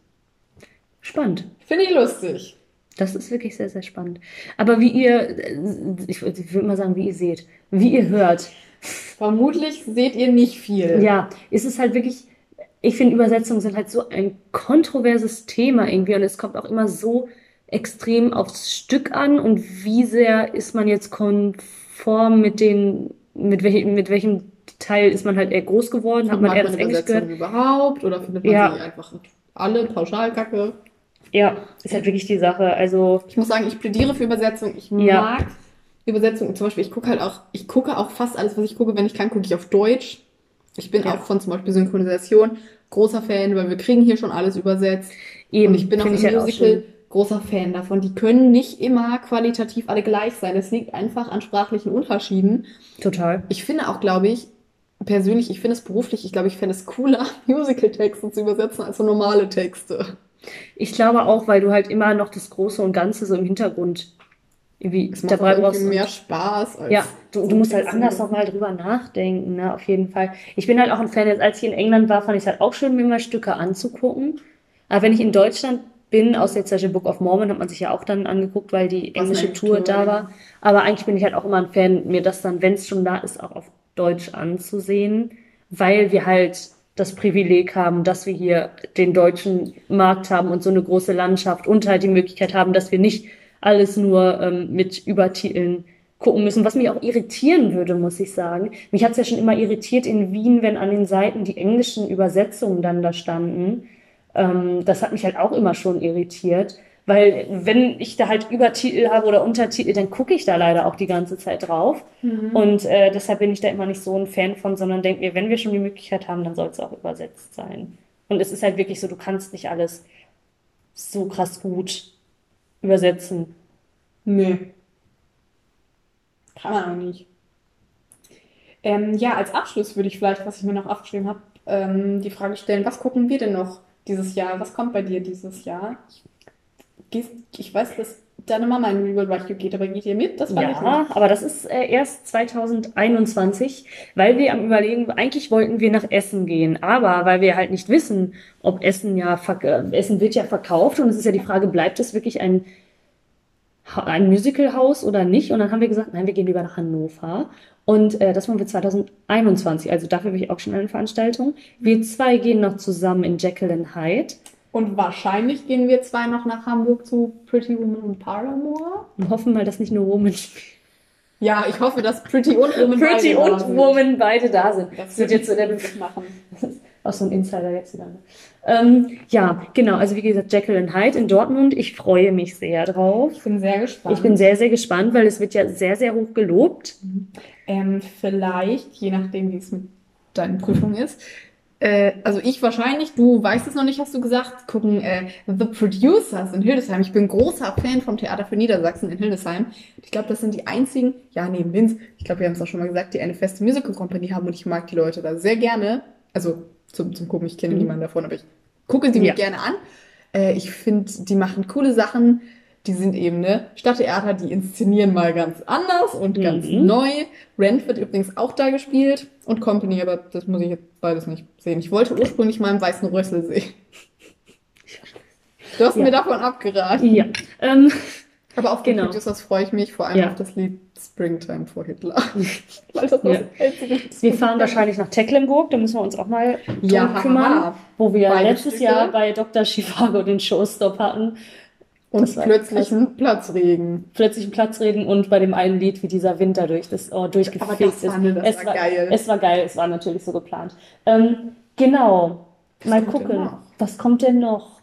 Spannend. Finde ich lustig. Das ist wirklich sehr, sehr spannend. Aber wie ihr, äh, ich, würde mal sagen, wie ihr seht, wie ihr hört, Vermutlich seht ihr nicht viel. ja, ist es halt wirklich, ich finde, Übersetzungen sind halt so ein kontroverses Thema irgendwie und es kommt auch immer so extrem aufs Stück an und wie sehr ist man jetzt konform mit den, mit welchem, mit welchem Teil ist man halt eher groß geworden, hat man eher das Englisch gehört. überhaupt oder findet man Ja. sie einfach alle pauschal kacke? Ja, ist halt wirklich die Sache. Also, Ich muss sagen, ich plädiere für Übersetzung. Ich Ja. mag Übersetzung. Zum Beispiel, ich gucke halt auch, ich gucke auch fast alles, was ich gucke, wenn ich kann, gucke ich auf Deutsch. Ich bin Ja. auch von zum Beispiel Synchronisation großer Fan, weil wir kriegen hier schon alles übersetzt. eben, Und ich bin auch im ich halt auch Musical. Großer Fan davon. Die können nicht immer qualitativ alle gleich sein. Es liegt einfach an sprachlichen Unterschieden. Total. Ich finde auch, glaube ich, persönlich, ich finde es beruflich, ich glaube, ich fände es cooler, *laughs* Musical-Texte zu übersetzen als so normale Texte. Ich glaube auch, weil du halt immer noch das Große und Ganze so im Hintergrund irgendwie Es macht dabei brauchst. mehr Spaß als Ja, du, so du musst halt anders nochmal drüber nachdenken, ne, auf jeden Fall. Ich bin halt auch ein Fan, jetzt als ich in England war, fand ich es halt auch schön, mir mal Stücke anzugucken. Aber wenn ich in Deutschland bin, aus jetzt zum Beispiel Book of Mormon, hat man sich ja auch dann angeguckt, weil die Was englische Tour Tour, da war. Aber eigentlich bin ich halt auch immer ein Fan, mir das dann, wenn es schon da ist, auch auf Deutsch anzusehen, weil wir halt das Privileg haben, dass wir hier den deutschen Markt haben und so eine große Landschaft und halt die Möglichkeit haben, dass wir nicht alles nur ähm, mit Übertiteln gucken müssen, was mich auch irritieren würde, muss ich sagen. Mich hat es ja schon immer irritiert in Wien, wenn an den Seiten die englischen Übersetzungen dann da standen. Ähm, das hat mich halt auch immer schon irritiert, weil wenn ich da halt Übertitel habe oder Untertitel, dann gucke ich da leider auch die ganze Zeit drauf. Und äh, deshalb bin ich da immer nicht so ein Fan von, sondern denke mir, wenn wir schon die Möglichkeit haben, dann soll es auch übersetzt sein. Und es ist halt wirklich so, du kannst nicht alles so krass gut übersetzen. Nee. Kann man auch nicht. Ähm, ja, als Abschluss würde ich vielleicht, was ich mir noch aufgeschrieben habe, ähm, die Frage stellen, was gucken wir denn noch dieses Jahr? Was kommt bei dir dieses Jahr? Ich, weiß, dass deine Mama in Real Review geht, aber geht ihr mit? Das ich Ja, aber das ist äh, erst 2021, weil wir am Überlegen, eigentlich wollten wir nach Essen gehen, aber weil wir halt nicht wissen, ob Essen ja, äh, Essen wird ja verkauft und es ist ja die Frage, bleibt es wirklich ein, ein Musicalhaus oder nicht? Und dann haben wir gesagt, nein, wir gehen lieber nach Hannover. Und äh, das machen wir 2021, also dafür bin ich auch schon eine Veranstaltung. Wir zwei gehen noch zusammen in Jekyll and Hyde Und wahrscheinlich gehen wir zwei noch nach Hamburg zu Pretty Woman und Paramore. und hoffen mal, dass nicht nur Woman *laughs* Ja, ich hoffe, dass Pretty und Woman Pretty beide da und sind. Woman beide da sind. Das wird jetzt so der ich machen. *laughs* Auch so ein Insider jetzt wieder. Ne? Ähm, ja, genau. Also wie gesagt, Jekyll and Hyde in Dortmund. Ich freue mich sehr drauf. Ich bin sehr gespannt. Ich bin sehr, sehr gespannt, weil es wird ja sehr, sehr hoch gelobt. Ähm, vielleicht, je nachdem, wie es mit deinen Prüfungen ist. Äh, also ich wahrscheinlich, du weißt es noch nicht, hast du gesagt, gucken äh, The Producers in Hildesheim. Ich bin großer Fan vom Theater für Niedersachsen in Hildesheim. Ich glaube, das sind die einzigen, ja, neben Linz, ich glaube, wir haben es auch schon mal gesagt, die eine feste Musical Company haben und ich mag die Leute da sehr gerne. Also zum, zum Gucken, ich kenne Mhm. niemanden davon, aber ich gucke sie mir Ja. gerne an. Äh, ich finde, die machen coole Sachen. Die sind eben, ne, Stadttheater, die inszenieren mal ganz anders und ganz Mhm. neu. Rent wird übrigens auch da gespielt und Company, aber das muss ich jetzt beides nicht sehen. Ich wollte ursprünglich mal im Weißen Rössel sehen. Du hast Ja. mir davon abgeraten. Ja. Ähm, Aber auf Genau. Producers freue ich mich, vor allem Ja. auf das Lied Springtime for Hitler. *laughs* Weil das Ja. das wir fahren wahrscheinlich nach Tecklenburg, da müssen wir uns auch mal Ja, kümmern, haha. wo wir Beide letztes Stücke. Jahr bei Dr. Chivago den Showstop hatten. Und Das plötzlich ein Platzregen. Plötzlich einen Platz reden und bei dem einen Lied, wie dieser Winter durch das Ohr durchgefegt ist. war, das es war geil. Es war geil, es war natürlich so geplant. Ähm, genau. Mal kommt denn gucken. Was kommt denn noch?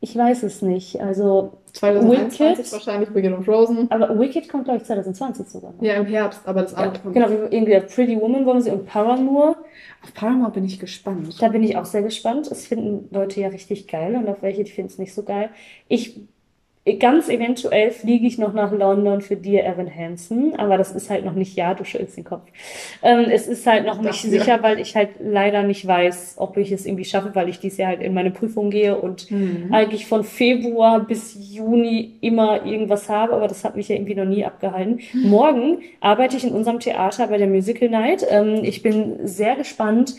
Ich weiß es nicht. Also, 2021 Wicked? wahrscheinlich Wicked und Frozen. aber Wicked kommt, glaube ich, 2020 sogar noch. Ja, im Herbst, aber das Ja, andere kommt. genau, wie irgendwie Pretty Woman wollen sie und Paramore. Auf Paramount bin ich gespannt. Da bin ich auch sehr gespannt. Es finden Leute ja richtig geil und auf welche, die finden es nicht so geil. Ich, ganz eventuell fliege ich noch nach London für Dear Evan Hansen, aber das ist halt noch nicht, ja, du schüttelst den Kopf. Ähm, es ist halt noch nicht sicher, weil ich halt leider nicht weiß, ob ich es irgendwie schaffe, weil ich dieses Jahr halt in meine Prüfung gehe und Mhm. eigentlich von Februar bis Juni immer irgendwas habe, aber das hat mich ja irgendwie noch nie abgehalten. Morgen arbeite ich in unserem Theater bei der Musical Night. Ähm, ich bin sehr gespannt,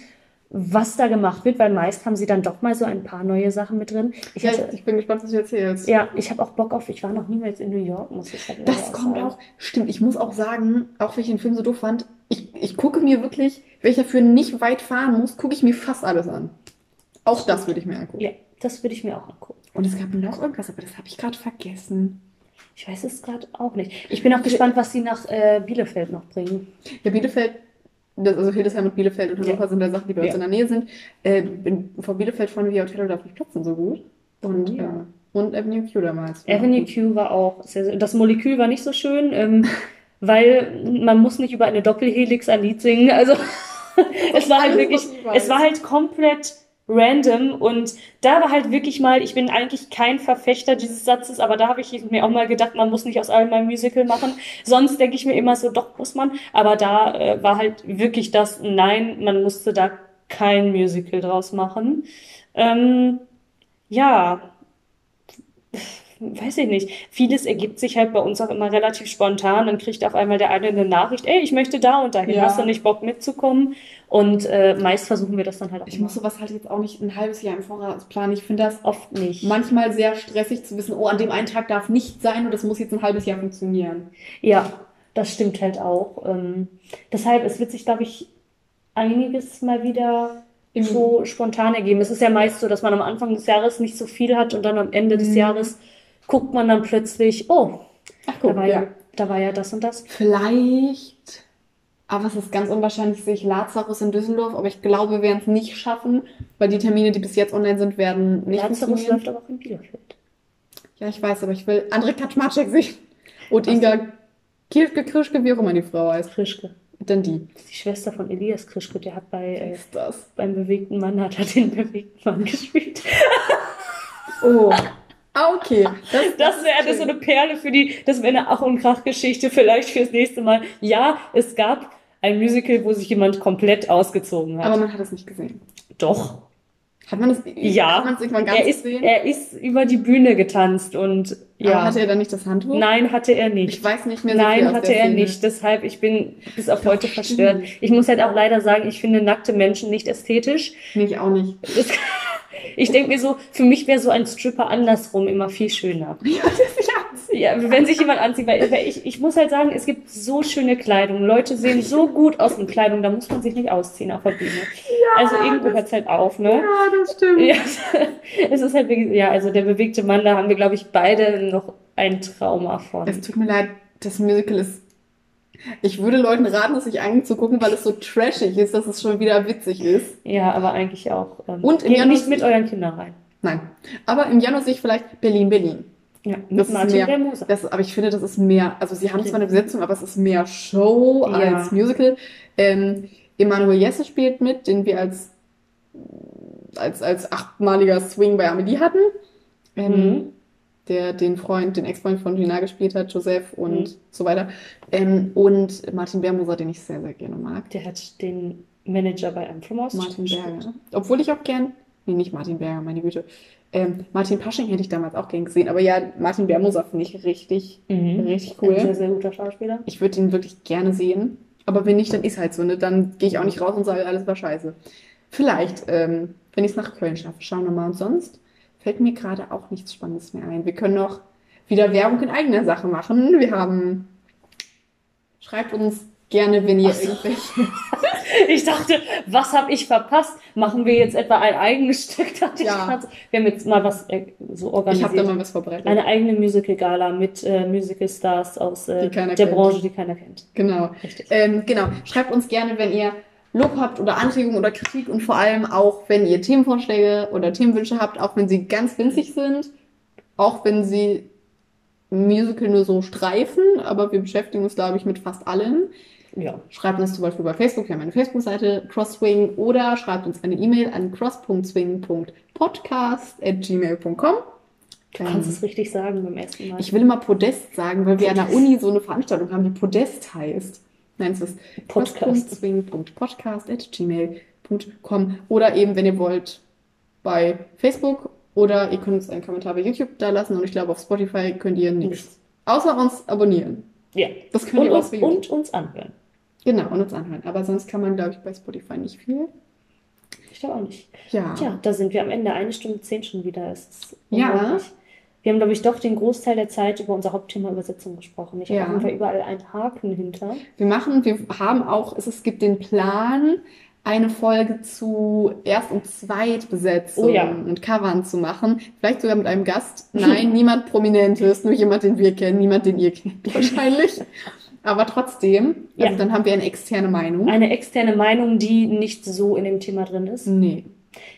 was da gemacht wird, weil meist haben sie dann doch mal so ein paar neue Sachen mit drin. Ich Ja, hatte, ich bin gespannt, was du erzählst. ja, ich habe auch Bock auf, ich war noch niemals in New York, muss ich halt leider Das kommt sagen. auch. Stimmt, ich muss auch sagen, auch wenn ich den Film so doof fand, ich, ich gucke mir wirklich, wenn ich dafür nicht weit fahren muss, gucke ich mir fast alles an. Auch das würde ich mir angucken. Ja, das würde ich mir auch angucken. Und es gab noch irgendwas, aber das habe ich gerade vergessen. Ich weiß es gerade auch nicht. Ich bin auch gespannt, was sie nach äh, Bielefeld noch bringen. Ja, Bielefeld, das, also Hildesheim und Bielefeld und Hannover Ja. sind da Sachen, die bei uns in der Nähe sind. Äh, in, vor Bielefeld fahren wir Hotel darf nicht platzen so gut. Und, Ja. äh, und Avenue Q damals. Avenue Q war auch sehr, sehr, das Molekül war nicht so schön, ähm, *laughs* weil man muss nicht über eine Doppelhelix ein Lied singen. Also *laughs* es war halt wirklich, es war halt komplett random und da war halt wirklich mal, ich bin eigentlich kein Verfechter dieses Satzes, aber da habe ich mir auch mal gedacht, man muss nicht aus allem ein Musical machen. Sonst denke ich mir immer so, doch muss man. Aber da äh, war halt wirklich das, nein, man musste da kein Musical draus machen. Ähm, ja, weiß ich nicht. Vieles ergibt sich halt bei uns auch immer relativ spontan. Dann kriegt auf einmal der eine eine Nachricht, ey, ich möchte da und dahin, Ja. hast du nicht Bock mitzukommen? Und äh, meist versuchen wir das dann halt auch Ich immer. muss sowas halt jetzt auch nicht ein halbes Jahr im Voraus planen. Ich finde das oft nicht. manchmal sehr stressig zu wissen, oh, an dem einen Tag darf nicht sein und das muss jetzt ein halbes Jahr funktionieren. Ja, das stimmt halt auch. Ähm, deshalb, es wird sich, glaube ich, einiges mal wieder so spontan ergeben. Es ist ja meist so, dass man am Anfang des Jahres nicht so viel hat und dann am Ende des Mhm. Jahres guckt man dann plötzlich, oh, Ach, da guck, war ja. ja, da war ja das und das. Vielleicht, aber es ist ganz unwahrscheinlich, sehe ich Lazarus in Düsseldorf, aber ich glaube, wir werden es nicht schaffen, weil die Termine, die bis jetzt online sind, werden nicht Lazarus funktionieren. läuft aber auch in Bielefeld. Ja, ich weiß, aber ich will André Kaczmarczyk sehen. Und. Inga Kirschke, Krischke, wie auch immer die Frau heißt. Krischke. Dann die. Das ist die Schwester von Elias Krischke, der hat bei, äh, ist das? beim bewegten Mann hat er den *laughs* bewegten Mann gespielt. Oh. Ah, okay. Das wäre das so eine Perle für die, das wäre eine Ach- und Krach-Geschichte vielleicht fürs nächste Mal. Ja, es gab ein Musical, wo sich jemand komplett ausgezogen hat. Aber man hat es nicht gesehen. Doch. Hat man es Ja. Hat man es irgendwann ganz Er ist, gesehen? er ist über die Bühne getanzt und Aber ja. hatte er dann nicht das Handtuch? Nein, hatte er nicht. Ich weiß nicht mehr so Nein, hatte er Szene. nicht. Deshalb, ich bin bis auf heute stimmt. verstört. Ich muss halt auch leider sagen, ich finde nackte Menschen nicht ästhetisch. Nee, ich auch nicht. *laughs* Ich denke mir so, für mich wäre so ein Stripper andersrum immer viel schöner. *laughs* Ja, ja Ja, wenn sich jemand anzieht, weil, ich, ich muss halt sagen, es gibt so schöne Kleidung. Leute sehen so gut aus in Kleidung, da muss man sich nicht ausziehen auf der Bühne. also irgendwo hört es halt auf, ne? Ja, das stimmt. Ja, *laughs* es ist halt ja, also der bewegte Mann, da haben wir, glaube ich, beide noch ein Trauma von. Es tut mir leid, das Musical ist. Ich würde Leuten raten, es sich anzugucken, weil es so trashig ist, dass es schon wieder witzig ist. Ja, aber eigentlich auch. Ähm, Und im Januar- nicht mit euren Kindern rein. Nein. Aber im Januar sehe ich vielleicht Berlin, Berlin. Ja, Das mit ist Martin mehr- der Moser. Das, aber ich finde, das ist mehr. Also, sie haben zwar eine Besetzung, aber es ist mehr Show Ja. als Musical. Ähm, Emanuel Jesse spielt mit, den wir als, als, als achtmaliger Swing bei Amelie hatten. Ähm, Mhm. Der den Freund, den Ex-Freund von Gina gespielt hat, Joseph und Mhm. so weiter. Ähm, und Martin Bermoser, den ich sehr, sehr gerne mag. Der hat den Manager bei einem From Oz Martin. Berger. Obwohl ich auch gern Nee, nicht Martin Berger, meine Güte. Ähm, Martin Pasching hätte ich damals auch gern gesehen. Aber ja, Martin Bermoser finde ich richtig, richtig cool. Ein sehr, sehr guter Schauspieler. Ich würde ihn wirklich gerne sehen. Aber wenn nicht, dann ist halt so. Ne? Dann gehe ich auch nicht raus und sage, alles war scheiße. Vielleicht, ähm, wenn ich es nach Köln schaffe. Schauen wir mal. Und sonst fällt mir gerade auch nichts Spannendes mehr ein. Wir können noch wieder Werbung in eigener Sache machen. Wir haben. Schreibt uns gerne, wenn ihr so. irgendwelche. *laughs* Ich dachte, was habe ich verpasst? Machen wir jetzt etwa ein eigenes Stück? *laughs* Dachte Ja. ich grad. Wir haben jetzt mal was äh, so Ich organisiert. habe da mal was vorbereitet. Eine eigene Musical-Gala mit äh, Musical-Stars aus äh, der kennt. Branche, die keiner kennt. Genau. Richtig. Ähm, genau. Schreibt uns gerne, wenn ihr Lob habt oder Anregungen oder Kritik und vor allem auch, wenn ihr Themenvorschläge oder Themenwünsche habt, auch wenn sie ganz winzig sind, auch wenn sie Musical nur so streifen, aber wir beschäftigen uns, glaube ich, mit fast allem. Ja. Schreibt uns zum Beispiel bei Facebook, wir haben eine Facebook-Seite, Crosswing, oder schreibt uns eine E-Mail an cross.swing.podcast.gmail.com. Du kannst es richtig sagen beim ersten Mal. Ich will immer Podest sagen, weil wir an der Podest. Uni so eine Veranstaltung haben, die Podest heißt. Nein, es ist Podcast. podcast.swing.podcast.gmail.com oder eben, wenn ihr wollt, bei Facebook oder ihr könnt uns einen Kommentar bei YouTube da lassen und ich glaube, auf Spotify könnt ihr nichts. Außer uns abonnieren. Ja. Das könnt Und ihr auch uns, und uns anhören. Genau, und uns anhören. Aber sonst kann man, glaube ich, bei Spotify nicht viel. Ich glaube auch nicht. Ja. Tja, da sind wir am Ende. Eine Stunde zehn schon wieder. Es ist Ja. Wir haben, glaube ich, doch den Großteil der Zeit über unser Hauptthema Übersetzung gesprochen. Ich Ja. habe auf jeden Fall überall einen Haken hinter. Wir machen, wir haben auch, es, es gibt den Plan, eine Folge zu Erst- und Zweitbesetzung Oh ja. und Covern zu machen. Vielleicht sogar mit einem Gast. *laughs* Nein, niemand Prominentes, nur jemand, den wir kennen, niemand, den ihr kennt wahrscheinlich. *laughs* Aber trotzdem, also Ja. dann haben wir eine externe Meinung. Eine externe Meinung, die nicht so in dem Thema drin ist. nee.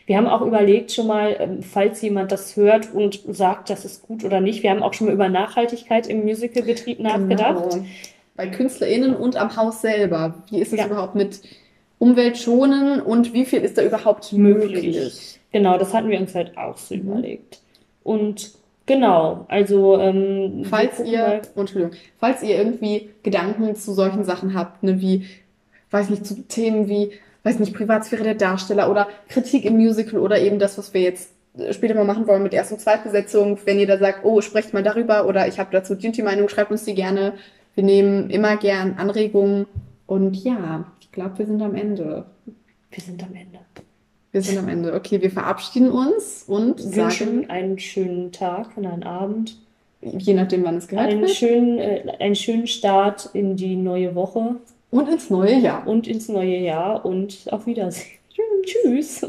Wir haben auch überlegt schon mal, ähm, falls jemand das hört und sagt, das ist gut oder nicht. Wir haben auch schon mal über Nachhaltigkeit im Musicalbetrieb nachgedacht. Genau. Bei KünstlerInnen und am Haus selber. Wie ist es Ja. überhaupt mit Umweltschonen und wie viel ist da überhaupt möglich? Möglich. Genau, das hatten wir uns halt auch so Mhm. überlegt. Und genau, also ähm, Falls ihr, mal- Entschuldigung, falls ihr irgendwie Gedanken zu solchen Sachen habt, ne, wie, weiß nicht, zu Themen wie, weiß nicht, Privatsphäre der Darsteller oder Kritik im Musical oder eben das, was wir jetzt äh, später mal machen wollen mit Erst- und Zweitbesetzung, wenn ihr da sagt, oh, sprecht mal darüber oder ich habe dazu die und die Meinung, schreibt uns die gerne. Wir nehmen immer gern Anregungen und ja, ich glaube, wir sind am Ende. wir sind am Ende. Wir sind am Ende. Okay, wir verabschieden uns und Wünschen sagen, einen schönen Tag und einen Abend. je nachdem, wann es gehört Einen wird, schönen, äh, einen schönen Start in die neue Woche und ins neue Jahr. und ins neue Jahr und auf Wiedersehen. *laughs* Tschüss.